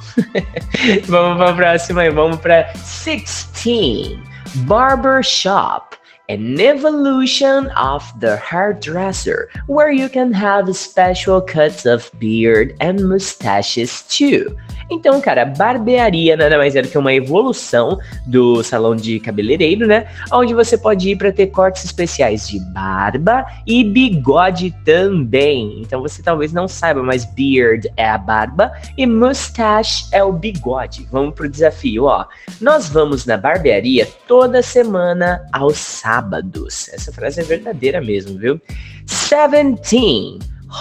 [LAUGHS] vamos para a próxima e vamos para 16. Barber shop. An evolution of the hairdresser, where you can have special cuts of beard and mustaches too. Então, cara, barbearia nada mais é do que uma evolução do salão de cabeleireiro, né? Onde você pode ir para ter cortes especiais de barba e bigode também. Então você talvez não saiba, mas beard é a barba e mustache é o bigode. Vamos pro desafio, ó. Nós vamos na barbearia toda semana aos sábados. Essa frase é verdadeira mesmo, viu? 17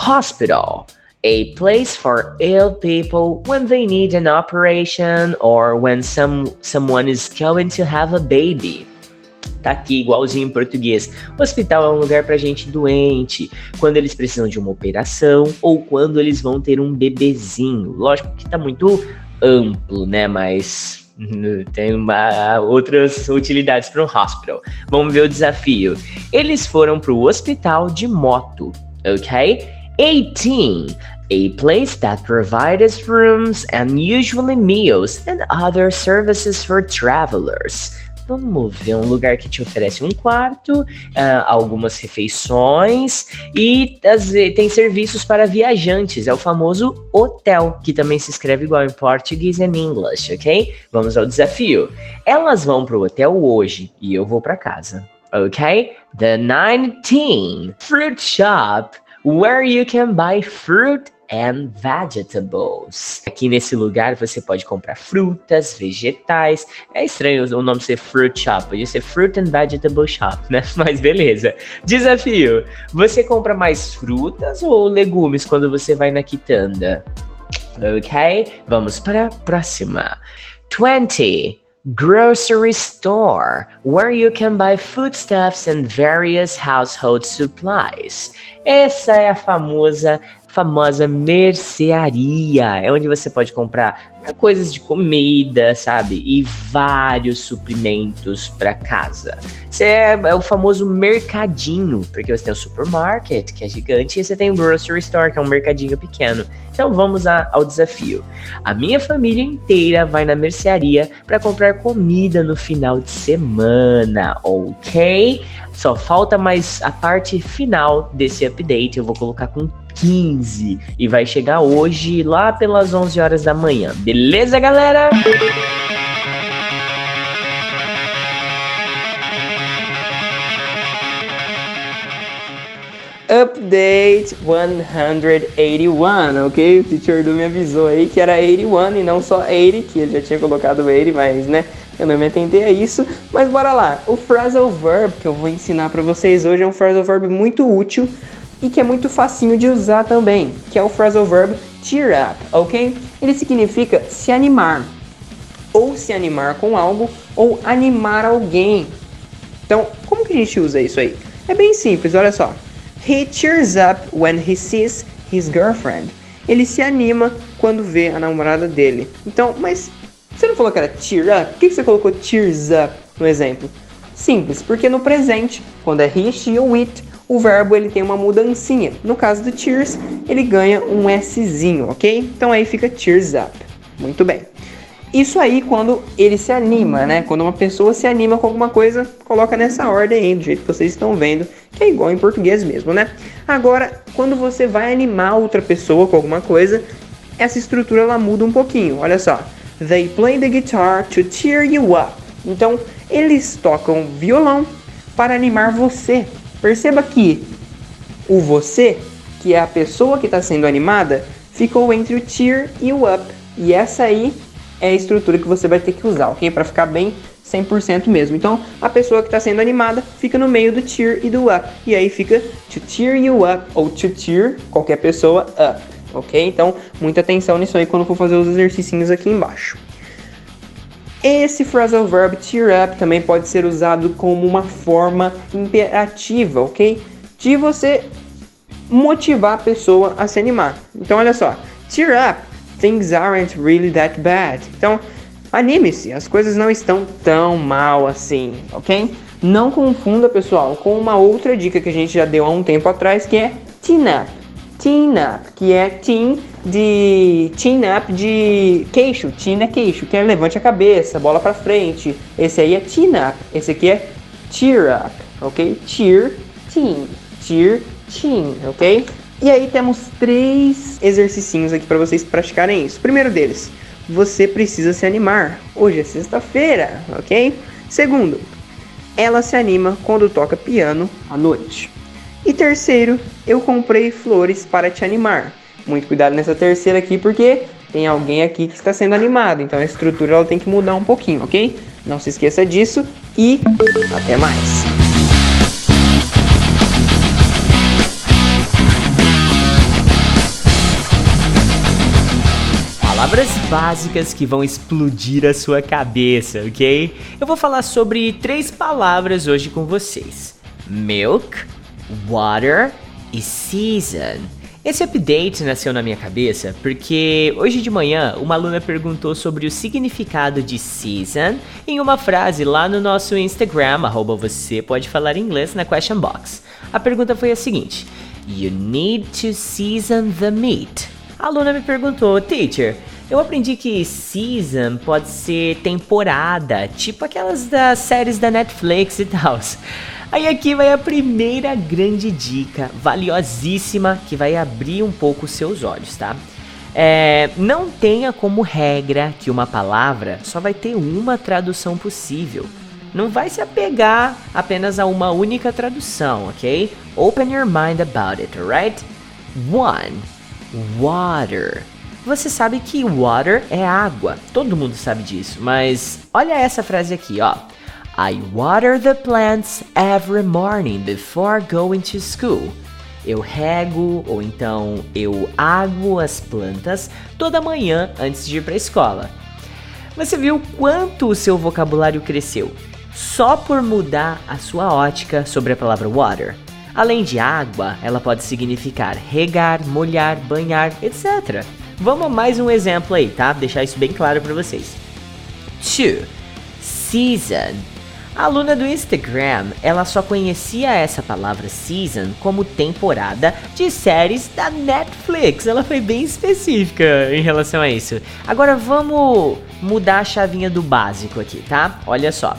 Hospital a place for ill people when they need an operation or when some someone is going to have a baby. Tá aqui igualzinho em português. O hospital é um lugar para gente doente, quando eles precisam de uma operação ou quando eles vão ter um bebezinho. Lógico que tá muito amplo, né? Mas tem uma, outras utilidades para um hospital. Vamos ver o desafio. Eles foram para o hospital de moto, ok? 18. A place that provides rooms and usually meals and other services for travelers. Vamos ver um lugar que te oferece um quarto, uh, algumas refeições e as, tem serviços para viajantes. É o famoso hotel, que também se escreve igual em português e em inglês, ok? Vamos ao desafio. Elas vão para o hotel hoje e eu vou para casa, ok? The 19 Fruit Shop where you can buy fruit and vegetables. Aqui nesse lugar você pode comprar frutas, vegetais. É estranho o nome ser fruit shop, podia ser fruit and vegetable shop, né? [LAUGHS] Mas beleza. Desafio: você compra mais frutas ou legumes quando você vai na quitanda? Ok? Vamos para a próxima. 20 grocery store where you can buy foodstuffs and various household supplies. Essa é a famosa famosa mercearia. É onde você pode comprar coisas de comida, sabe? E vários suprimentos para casa. Você é, é, o famoso mercadinho, porque você tem o supermarket, que é gigante, e você tem o grocery store, que é um mercadinho pequeno. Então vamos a, ao desafio. A minha família inteira vai na mercearia para comprar comida no final de semana, ok? Só falta mais a parte final desse update. Eu vou colocar com 15 e vai chegar hoje lá pelas 11 horas da manhã. Beleza, galera? Update 181, ok? O teacher do me avisou aí que era 81 e não só 80, que ele já tinha colocado 80, mas né, eu não me atendi a isso. Mas bora lá, o phrasal verb que eu vou ensinar para vocês hoje é um phrasal verb muito útil e que é muito facinho de usar também, que é o phrasal verb cheer up, ok? Ele significa se animar, ou se animar com algo, ou animar alguém. Então, como que a gente usa isso aí? É bem simples, olha só. He cheers up when he sees his girlfriend. Ele se anima quando vê a namorada dele. Então, mas você não falou que era cheer up? Por que você colocou cheers up no exemplo? Simples, porque no presente, quando é he, she ou it, o verbo ele tem uma mudancinha. No caso do cheers, ele ganha um Szinho, ok? Então aí fica cheers up. Muito bem. Isso aí quando ele se anima, né? Quando uma pessoa se anima com alguma coisa, coloca nessa ordem aí, do jeito que vocês estão vendo, que é igual em português mesmo, né? Agora, quando você vai animar outra pessoa com alguma coisa, essa estrutura ela muda um pouquinho. Olha só. They play the guitar to cheer you up. Então, eles tocam violão para animar você. Perceba que o você, que é a pessoa que está sendo animada, ficou entre o cheer e o up. E essa aí é a estrutura que você vai ter que usar, ok? Para ficar bem 100% mesmo. Então, a pessoa que está sendo animada fica no meio do cheer e do up. E aí fica to cheer you up ou to cheer qualquer pessoa up, ok? Então, muita atenção nisso aí quando for fazer os exercícios aqui embaixo. Esse phrasal verb cheer up também pode ser usado como uma forma imperativa, ok? De você motivar a pessoa a se animar. Então, olha só, cheer up, things aren't really that bad. Então, anime-se, as coisas não estão tão mal assim, ok? Não confunda, pessoal, com uma outra dica que a gente já deu há um tempo atrás, que é teen up. Teen up, que é teen de chin up de queixo, chin é queixo, que é levante a cabeça, bola para frente. Esse aí é chin up, esse aqui é cheer up, ok? Cheer, teen, cheer, chin, ok? E aí temos três exercícios aqui para vocês praticarem isso. Primeiro deles, você precisa se animar. Hoje é sexta-feira, ok? Segundo, ela se anima quando toca piano à noite. E terceiro, eu comprei flores para te animar. Muito cuidado nessa terceira aqui, porque tem alguém aqui que está sendo animado. Então a estrutura ela tem que mudar um pouquinho, ok? Não se esqueça disso e até mais. Palavras básicas que vão explodir a sua cabeça, ok? Eu vou falar sobre três palavras hoje com vocês: milk, water e season. Esse update nasceu na minha cabeça porque hoje de manhã uma aluna perguntou sobre o significado de season em uma frase lá no nosso Instagram, arroba você pode falar inglês na question box. A pergunta foi a seguinte: You need to season the meat. A aluna me perguntou, teacher, eu aprendi que season pode ser temporada, tipo aquelas das séries da Netflix e tal. Aí aqui vai a primeira grande dica, valiosíssima, que vai abrir um pouco os seus olhos, tá? É, não tenha como regra que uma palavra só vai ter uma tradução possível. Não vai se apegar apenas a uma única tradução, ok? Open your mind about it, alright? One water. Você sabe que water é água, todo mundo sabe disso, mas olha essa frase aqui, ó. I water the plants every morning before going to school. Eu rego ou então eu aguo as plantas toda manhã antes de ir para a escola. Você viu quanto o seu vocabulário cresceu só por mudar a sua ótica sobre a palavra water? Além de água, ela pode significar regar, molhar, banhar, etc. Vamos a mais um exemplo aí, tá? Deixar isso bem claro para vocês. 2. Season. A aluna do Instagram, ela só conhecia essa palavra season como temporada de séries da Netflix. Ela foi bem específica em relação a isso. Agora vamos mudar a chavinha do básico aqui, tá? Olha só.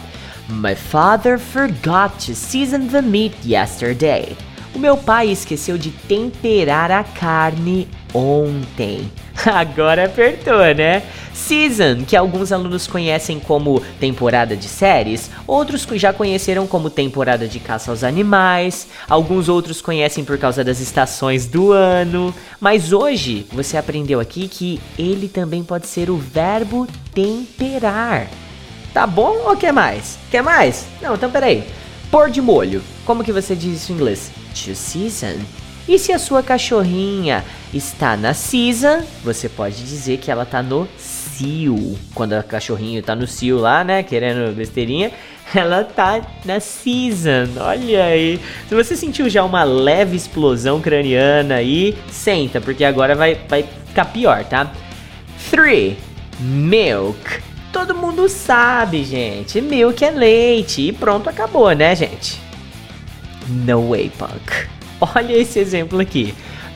My father forgot to season the meat yesterday. O meu pai esqueceu de temperar a carne ontem. [LAUGHS] Agora apertou, né? Season, que alguns alunos conhecem como temporada de séries, outros já conheceram como temporada de caça aos animais, alguns outros conhecem por causa das estações do ano, mas hoje você aprendeu aqui que ele também pode ser o verbo temperar. Tá bom ou quer mais? Quer mais? Não, então peraí. Pôr de molho. Como que você diz isso em inglês? To season. E se a sua cachorrinha está na season, você pode dizer que ela está no cio. Quando a cachorrinha está no cio lá, né, querendo besteirinha, [LAUGHS] ela tá na season. Olha aí. Se você sentiu já uma leve explosão craniana aí, senta, porque agora vai, vai ficar pior, tá? 3. Milk. Todo mundo sabe, gente. Milk é leite. E pronto, acabou, né, gente? No way, punk. [LAUGHS] Olha esse exemplo aqui.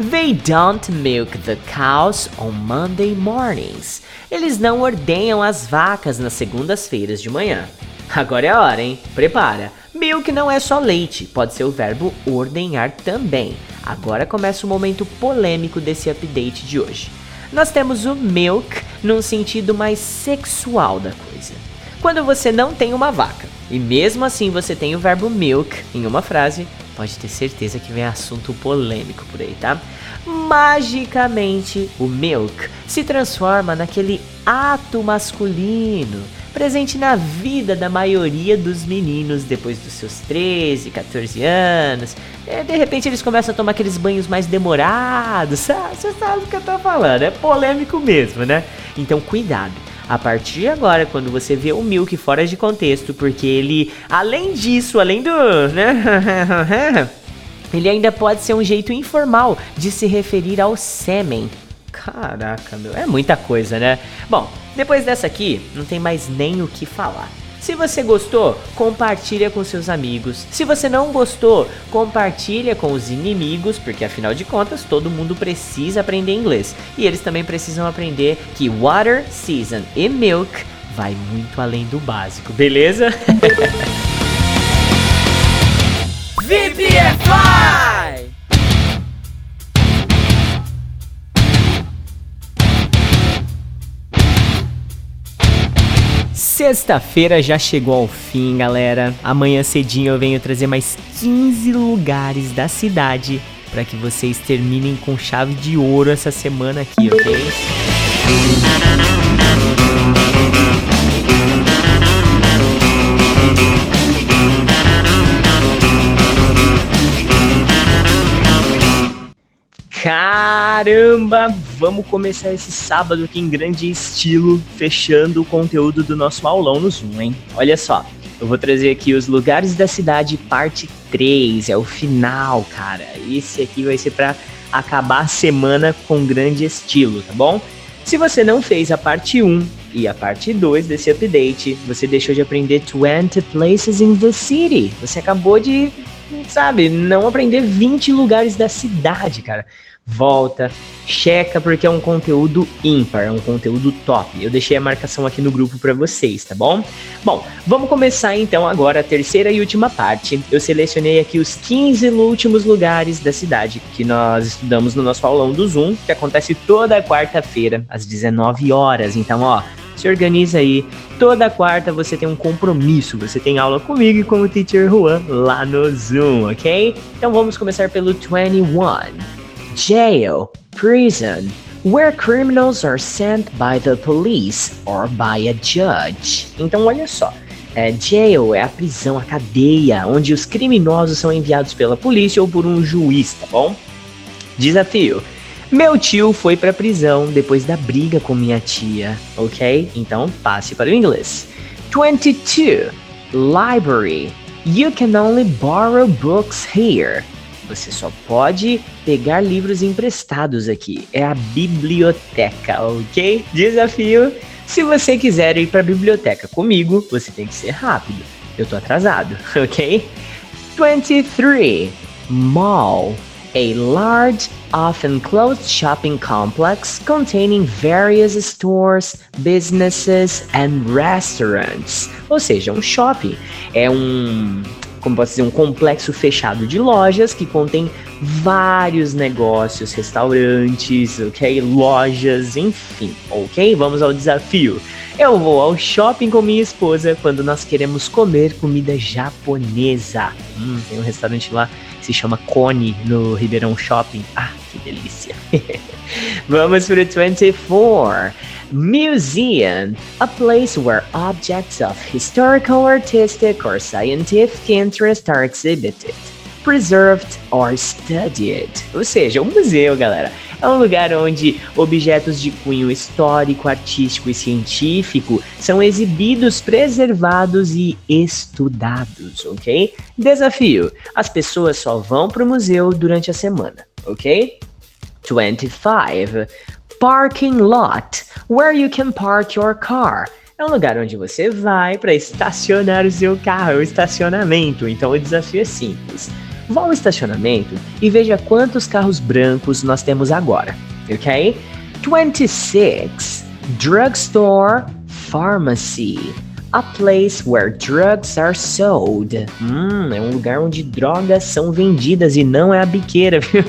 They don't milk the cows on Monday mornings. Eles não ordenham as vacas nas segundas-feiras de manhã. Agora é a hora, hein? Prepara. Milk não é só leite, pode ser o verbo ordenhar também. Agora começa o momento polêmico desse update de hoje. Nós temos o milk num sentido mais sexual da coisa. Quando você não tem uma vaca e mesmo assim você tem o verbo milk em uma frase, pode ter certeza que vem assunto polêmico por aí, tá? Magicamente, o milk se transforma naquele ato masculino presente na vida da maioria dos meninos depois dos seus 13, 14 anos. É, de repente eles começam a tomar aqueles banhos mais demorados. Você sabe o que eu tô falando, é polêmico mesmo, né? Então cuidado. A partir de agora, quando você vê o Milk fora de contexto, porque ele, além disso, além do. né? [LAUGHS] ele ainda pode ser um jeito informal de se referir ao sêmen. Caraca, meu, é muita coisa, né? Bom, depois dessa aqui, não tem mais nem o que falar. Se você gostou, compartilha com seus amigos. Se você não gostou, compartilha com os inimigos, porque afinal de contas todo mundo precisa aprender inglês. E eles também precisam aprender que water, season e milk vai muito além do básico, beleza? [LAUGHS] VPFI! Sexta-feira já chegou ao fim, galera. Amanhã cedinho eu venho trazer mais 15 lugares da cidade para que vocês terminem com chave de ouro essa semana aqui, ok? Caramba, vamos começar esse sábado aqui em grande estilo, fechando o conteúdo do nosso aulão no Zoom, hein? Olha só, eu vou trazer aqui os lugares da cidade, parte 3, é o final, cara. Esse aqui vai ser para acabar a semana com grande estilo, tá bom? Se você não fez a parte 1 e a parte 2 desse update, você deixou de aprender 20 places in the city. Você acabou de, sabe, não aprender 20 lugares da cidade, cara volta, checa porque é um conteúdo ímpar, é um conteúdo top. Eu deixei a marcação aqui no grupo para vocês, tá bom? Bom, vamos começar então agora a terceira e última parte. Eu selecionei aqui os 15 últimos lugares da cidade que nós estudamos no nosso aulão do Zoom, que acontece toda quarta-feira às 19 horas. Então, ó, se organiza aí. Toda quarta você tem um compromisso, você tem aula comigo e com o teacher Juan lá no Zoom, ok? Então vamos começar pelo 21 jail, prison, where criminals are sent by the police or by a judge. Então, olha só. É, jail é a prisão, a cadeia, onde os criminosos são enviados pela polícia ou por um juiz, tá bom? Desafio. Meu tio foi pra prisão depois da briga com minha tia, ok? Então passe para o inglês. 22. Library. You can only borrow books here. Você só pode pegar livros emprestados aqui. É a biblioteca, ok? Desafio. Se você quiser ir para a biblioteca comigo, você tem que ser rápido. Eu tô atrasado, [LAUGHS] ok? 23. Mall. A large, often closed shopping complex containing various stores, businesses and restaurants. Ou seja, um shopping. É um como posso dizer, um complexo fechado de lojas que contém vários negócios, restaurantes, ok? Lojas, enfim, ok? Vamos ao desafio. Eu vou ao shopping com minha esposa quando nós queremos comer comida japonesa. Hum, tem um restaurante lá que se chama Cone no Ribeirão Shopping. Ah, que delícia! [LAUGHS] Vamos para o 24. Museum, a place where objects of historical, artistic, or scientific interest are exhibited. Preserved or studied. Ou seja, um museu, galera, é um lugar onde objetos de cunho histórico, artístico e científico são exibidos, preservados e estudados, ok? Desafio: as pessoas só vão para o museu durante a semana, ok? 25. Parking lot, where you can park your car. É um lugar onde você vai para estacionar o seu carro, é o estacionamento. Então o desafio é simples. Vá ao estacionamento e veja quantos carros brancos nós temos agora, ok? 26. Drugstore Pharmacy. A place where drugs are sold. Hum, é um lugar onde drogas são vendidas e não é a biqueira, [LAUGHS] viu?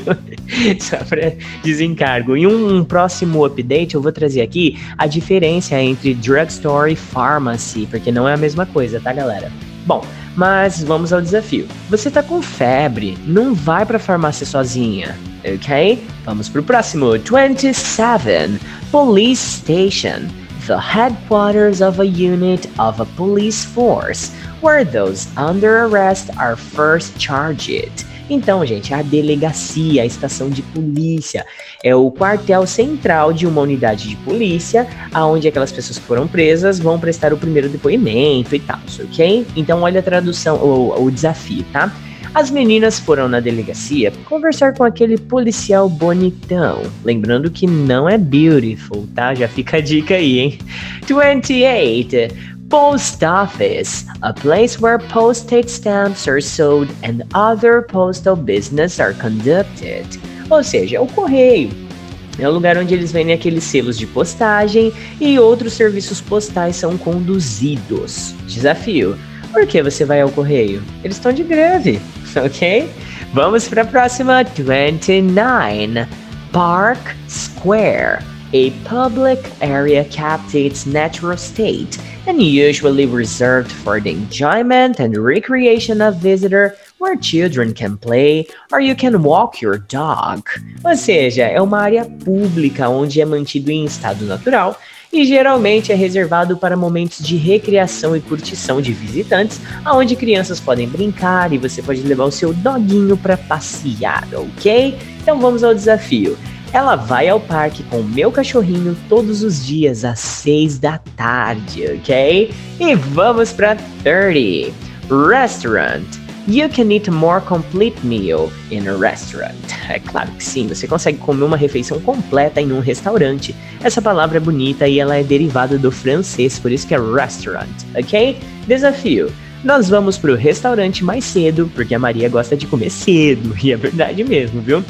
Só para desencargo. Em um, um, próximo update eu vou trazer aqui a diferença entre drugstore e pharmacy, porque não é a mesma coisa, tá, galera? Bom, mas vamos ao desafio. Você tá com febre, não vai pra farmácia sozinha, ok? Vamos pro próximo. 27. Police Station. The headquarters of a unit of a police force, where those under arrest are first charged. Então, gente, a delegacia, a estação de polícia, é o quartel central de uma unidade de polícia, aonde aquelas pessoas que foram presas vão prestar o primeiro depoimento e tal, ok? Então, olha a tradução, o, o desafio, tá? As meninas foram na delegacia conversar com aquele policial bonitão. Lembrando que não é beautiful, tá? Já fica a dica aí, hein? 28. Post office, a place where postage stamps are sold and other postal business are conducted. Ou seja, o correio. É o lugar onde eles vendem aqueles selos de postagem e outros serviços postais são conduzidos. Desafio: por que você vai ao correio? Eles estão de greve, [LAUGHS] ok? Vamos para a próxima: 29. Park Square. A public area kept its natural state and usually reserved for the enjoyment and recreation of visitor where children can play or you can walk your dog. Ou seja, é uma área pública onde é mantido em estado natural e geralmente é reservado para momentos de recreação e curtição de visitantes, aonde crianças podem brincar e você pode levar o seu doguinho para passear, ok? Então vamos ao desafio. Ela vai ao parque com o meu cachorrinho todos os dias às 6 da tarde, ok? E vamos para 30. Restaurant. You can eat a more complete meal in a restaurant. [LAUGHS] É claro que sim, você consegue comer uma refeição completa em um restaurante. Essa palavra é bonita e ela é derivada do francês, por isso que é restaurant, ok? Desafio. Nós vamos pro restaurante mais cedo, porque a Maria gosta de comer cedo, [LAUGHS] e é verdade mesmo, viu?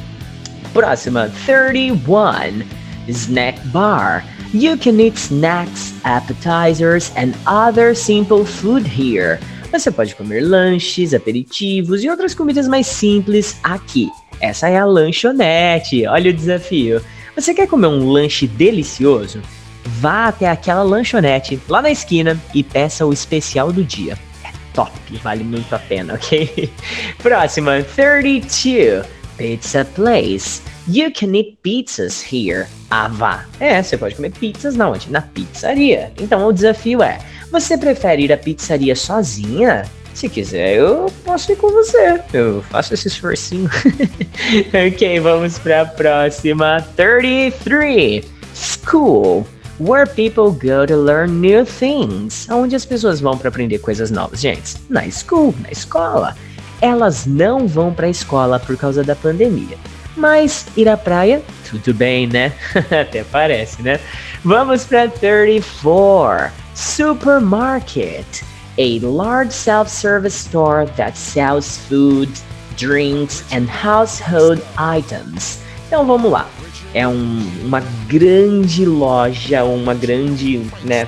Próxima, 31. Snack bar. You can eat snacks, appetizers, and other simple food here. Você pode comer lanches, aperitivos e outras comidas mais simples aqui. Essa é a lanchonete. Olha o desafio. Você quer comer um lanche delicioso? Vá até aquela lanchonete lá na esquina e peça o especial do dia. É top, vale muito a pena, ok? [LAUGHS] Próxima, 32. Pizza Place. You can eat pizzas here. Vá. É, você pode comer pizzas na onde? Na pizzaria. Então o desafio é: você prefere ir à pizzaria sozinha? Se quiser, eu posso ir com você. Eu faço esse esforcinho. [LAUGHS] ok, vamos para a próxima. 33. School. Where people go to learn new things. Onde as pessoas vão para aprender coisas novas, gente? Na school, na escola elas não vão para a escola por causa da pandemia. Mas ir à praia, tudo bem, né? [LAUGHS] Até parece, né? Vamos para 34. Supermarket. A large self-service store that sells food, drinks and household items. Então vamos lá. É um, uma grande loja, uma grande, né?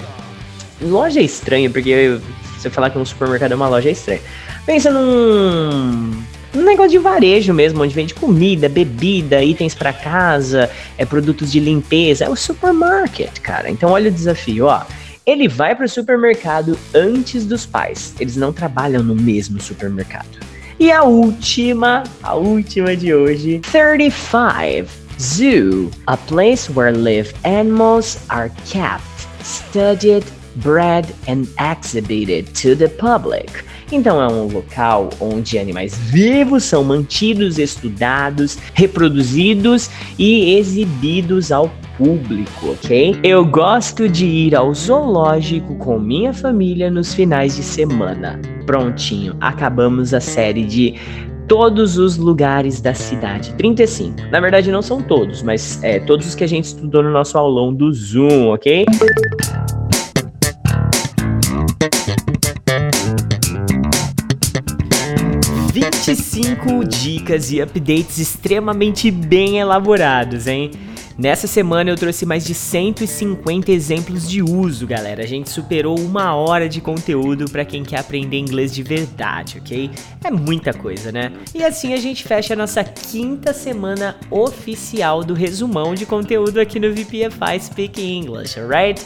Loja estranha, porque você falar que um supermercado é uma loja é estranha. Pensa num, negócio de varejo mesmo, onde vende comida, bebida, itens para casa, é produtos de limpeza, é o supermarket, cara. Então olha o desafio, ó. Ele vai para o supermercado antes dos pais. Eles não trabalham no mesmo supermercado. E a última, a última de hoje, 35. Zoo, a place where live animals are kept, studied, bred and exhibited to the public. Então é um local onde animais vivos são mantidos, estudados, reproduzidos e exibidos ao público, ok? Eu gosto de ir ao zoológico com minha família nos finais de semana. Prontinho, acabamos a série de todos os lugares da cidade. 35. Na verdade, não são todos, mas é todos os que a gente estudou no nosso aulão do Zoom, ok? Vinte e cinco dicas e updates extremamente bem elaborados, hein? Nessa semana eu trouxe mais de 150 exemplos de uso, galera. A gente superou uma hora de conteúdo para quem quer aprender inglês de verdade, ok? É muita coisa, né? E assim a gente fecha a nossa quinta semana oficial do resumão de conteúdo aqui no VPFI Speak English, alright?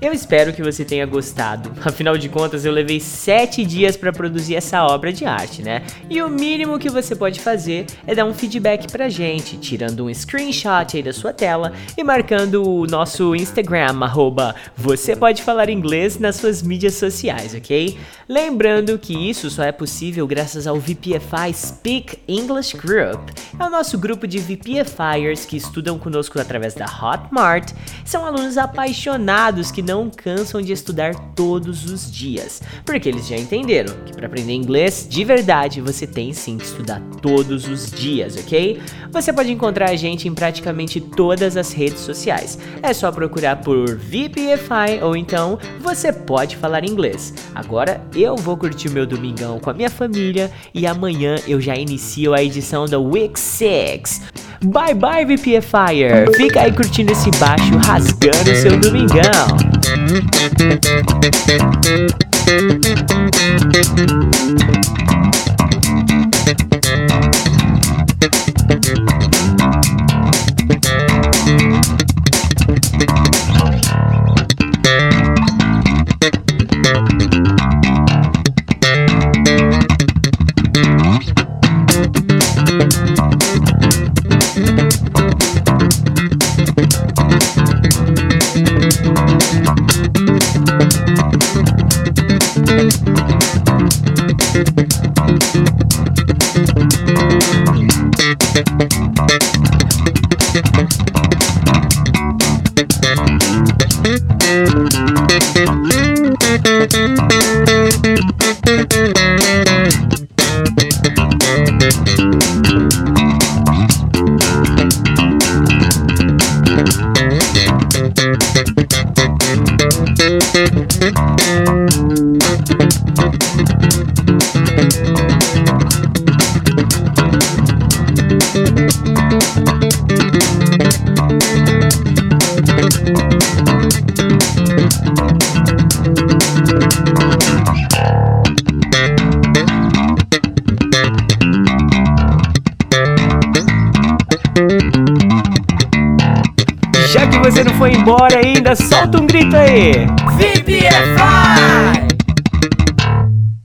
Eu espero que você tenha gostado. Afinal de contas, eu levei 7 dias para produzir essa obra de arte, né? E o mínimo que você pode fazer é dar um feedback pra gente, tirando um screenshot aí da sua tela e marcando o nosso Instagram, arroba você pode falar inglês nas suas mídias sociais, ok? Lembrando que isso só é possível graças ao VPFI Speak English Group. É o nosso grupo de VPFIers que estudam conosco através da Hotmart. São alunos apaixonados que não cansam de estudar todos os dias, porque eles já entenderam que para aprender inglês de verdade você tem sim que estudar todos os dias, ok? Você pode encontrar a gente em praticamente todas as redes sociais. É só procurar por VPFI ou então você pode falar inglês. Agora eu vou curtir o meu domingão com a minha família e amanhã eu já inicio a edição da Week 6. Bye bye VPFire! Fica aí curtindo esse baixo rasgando seu domingão. Thank you. Já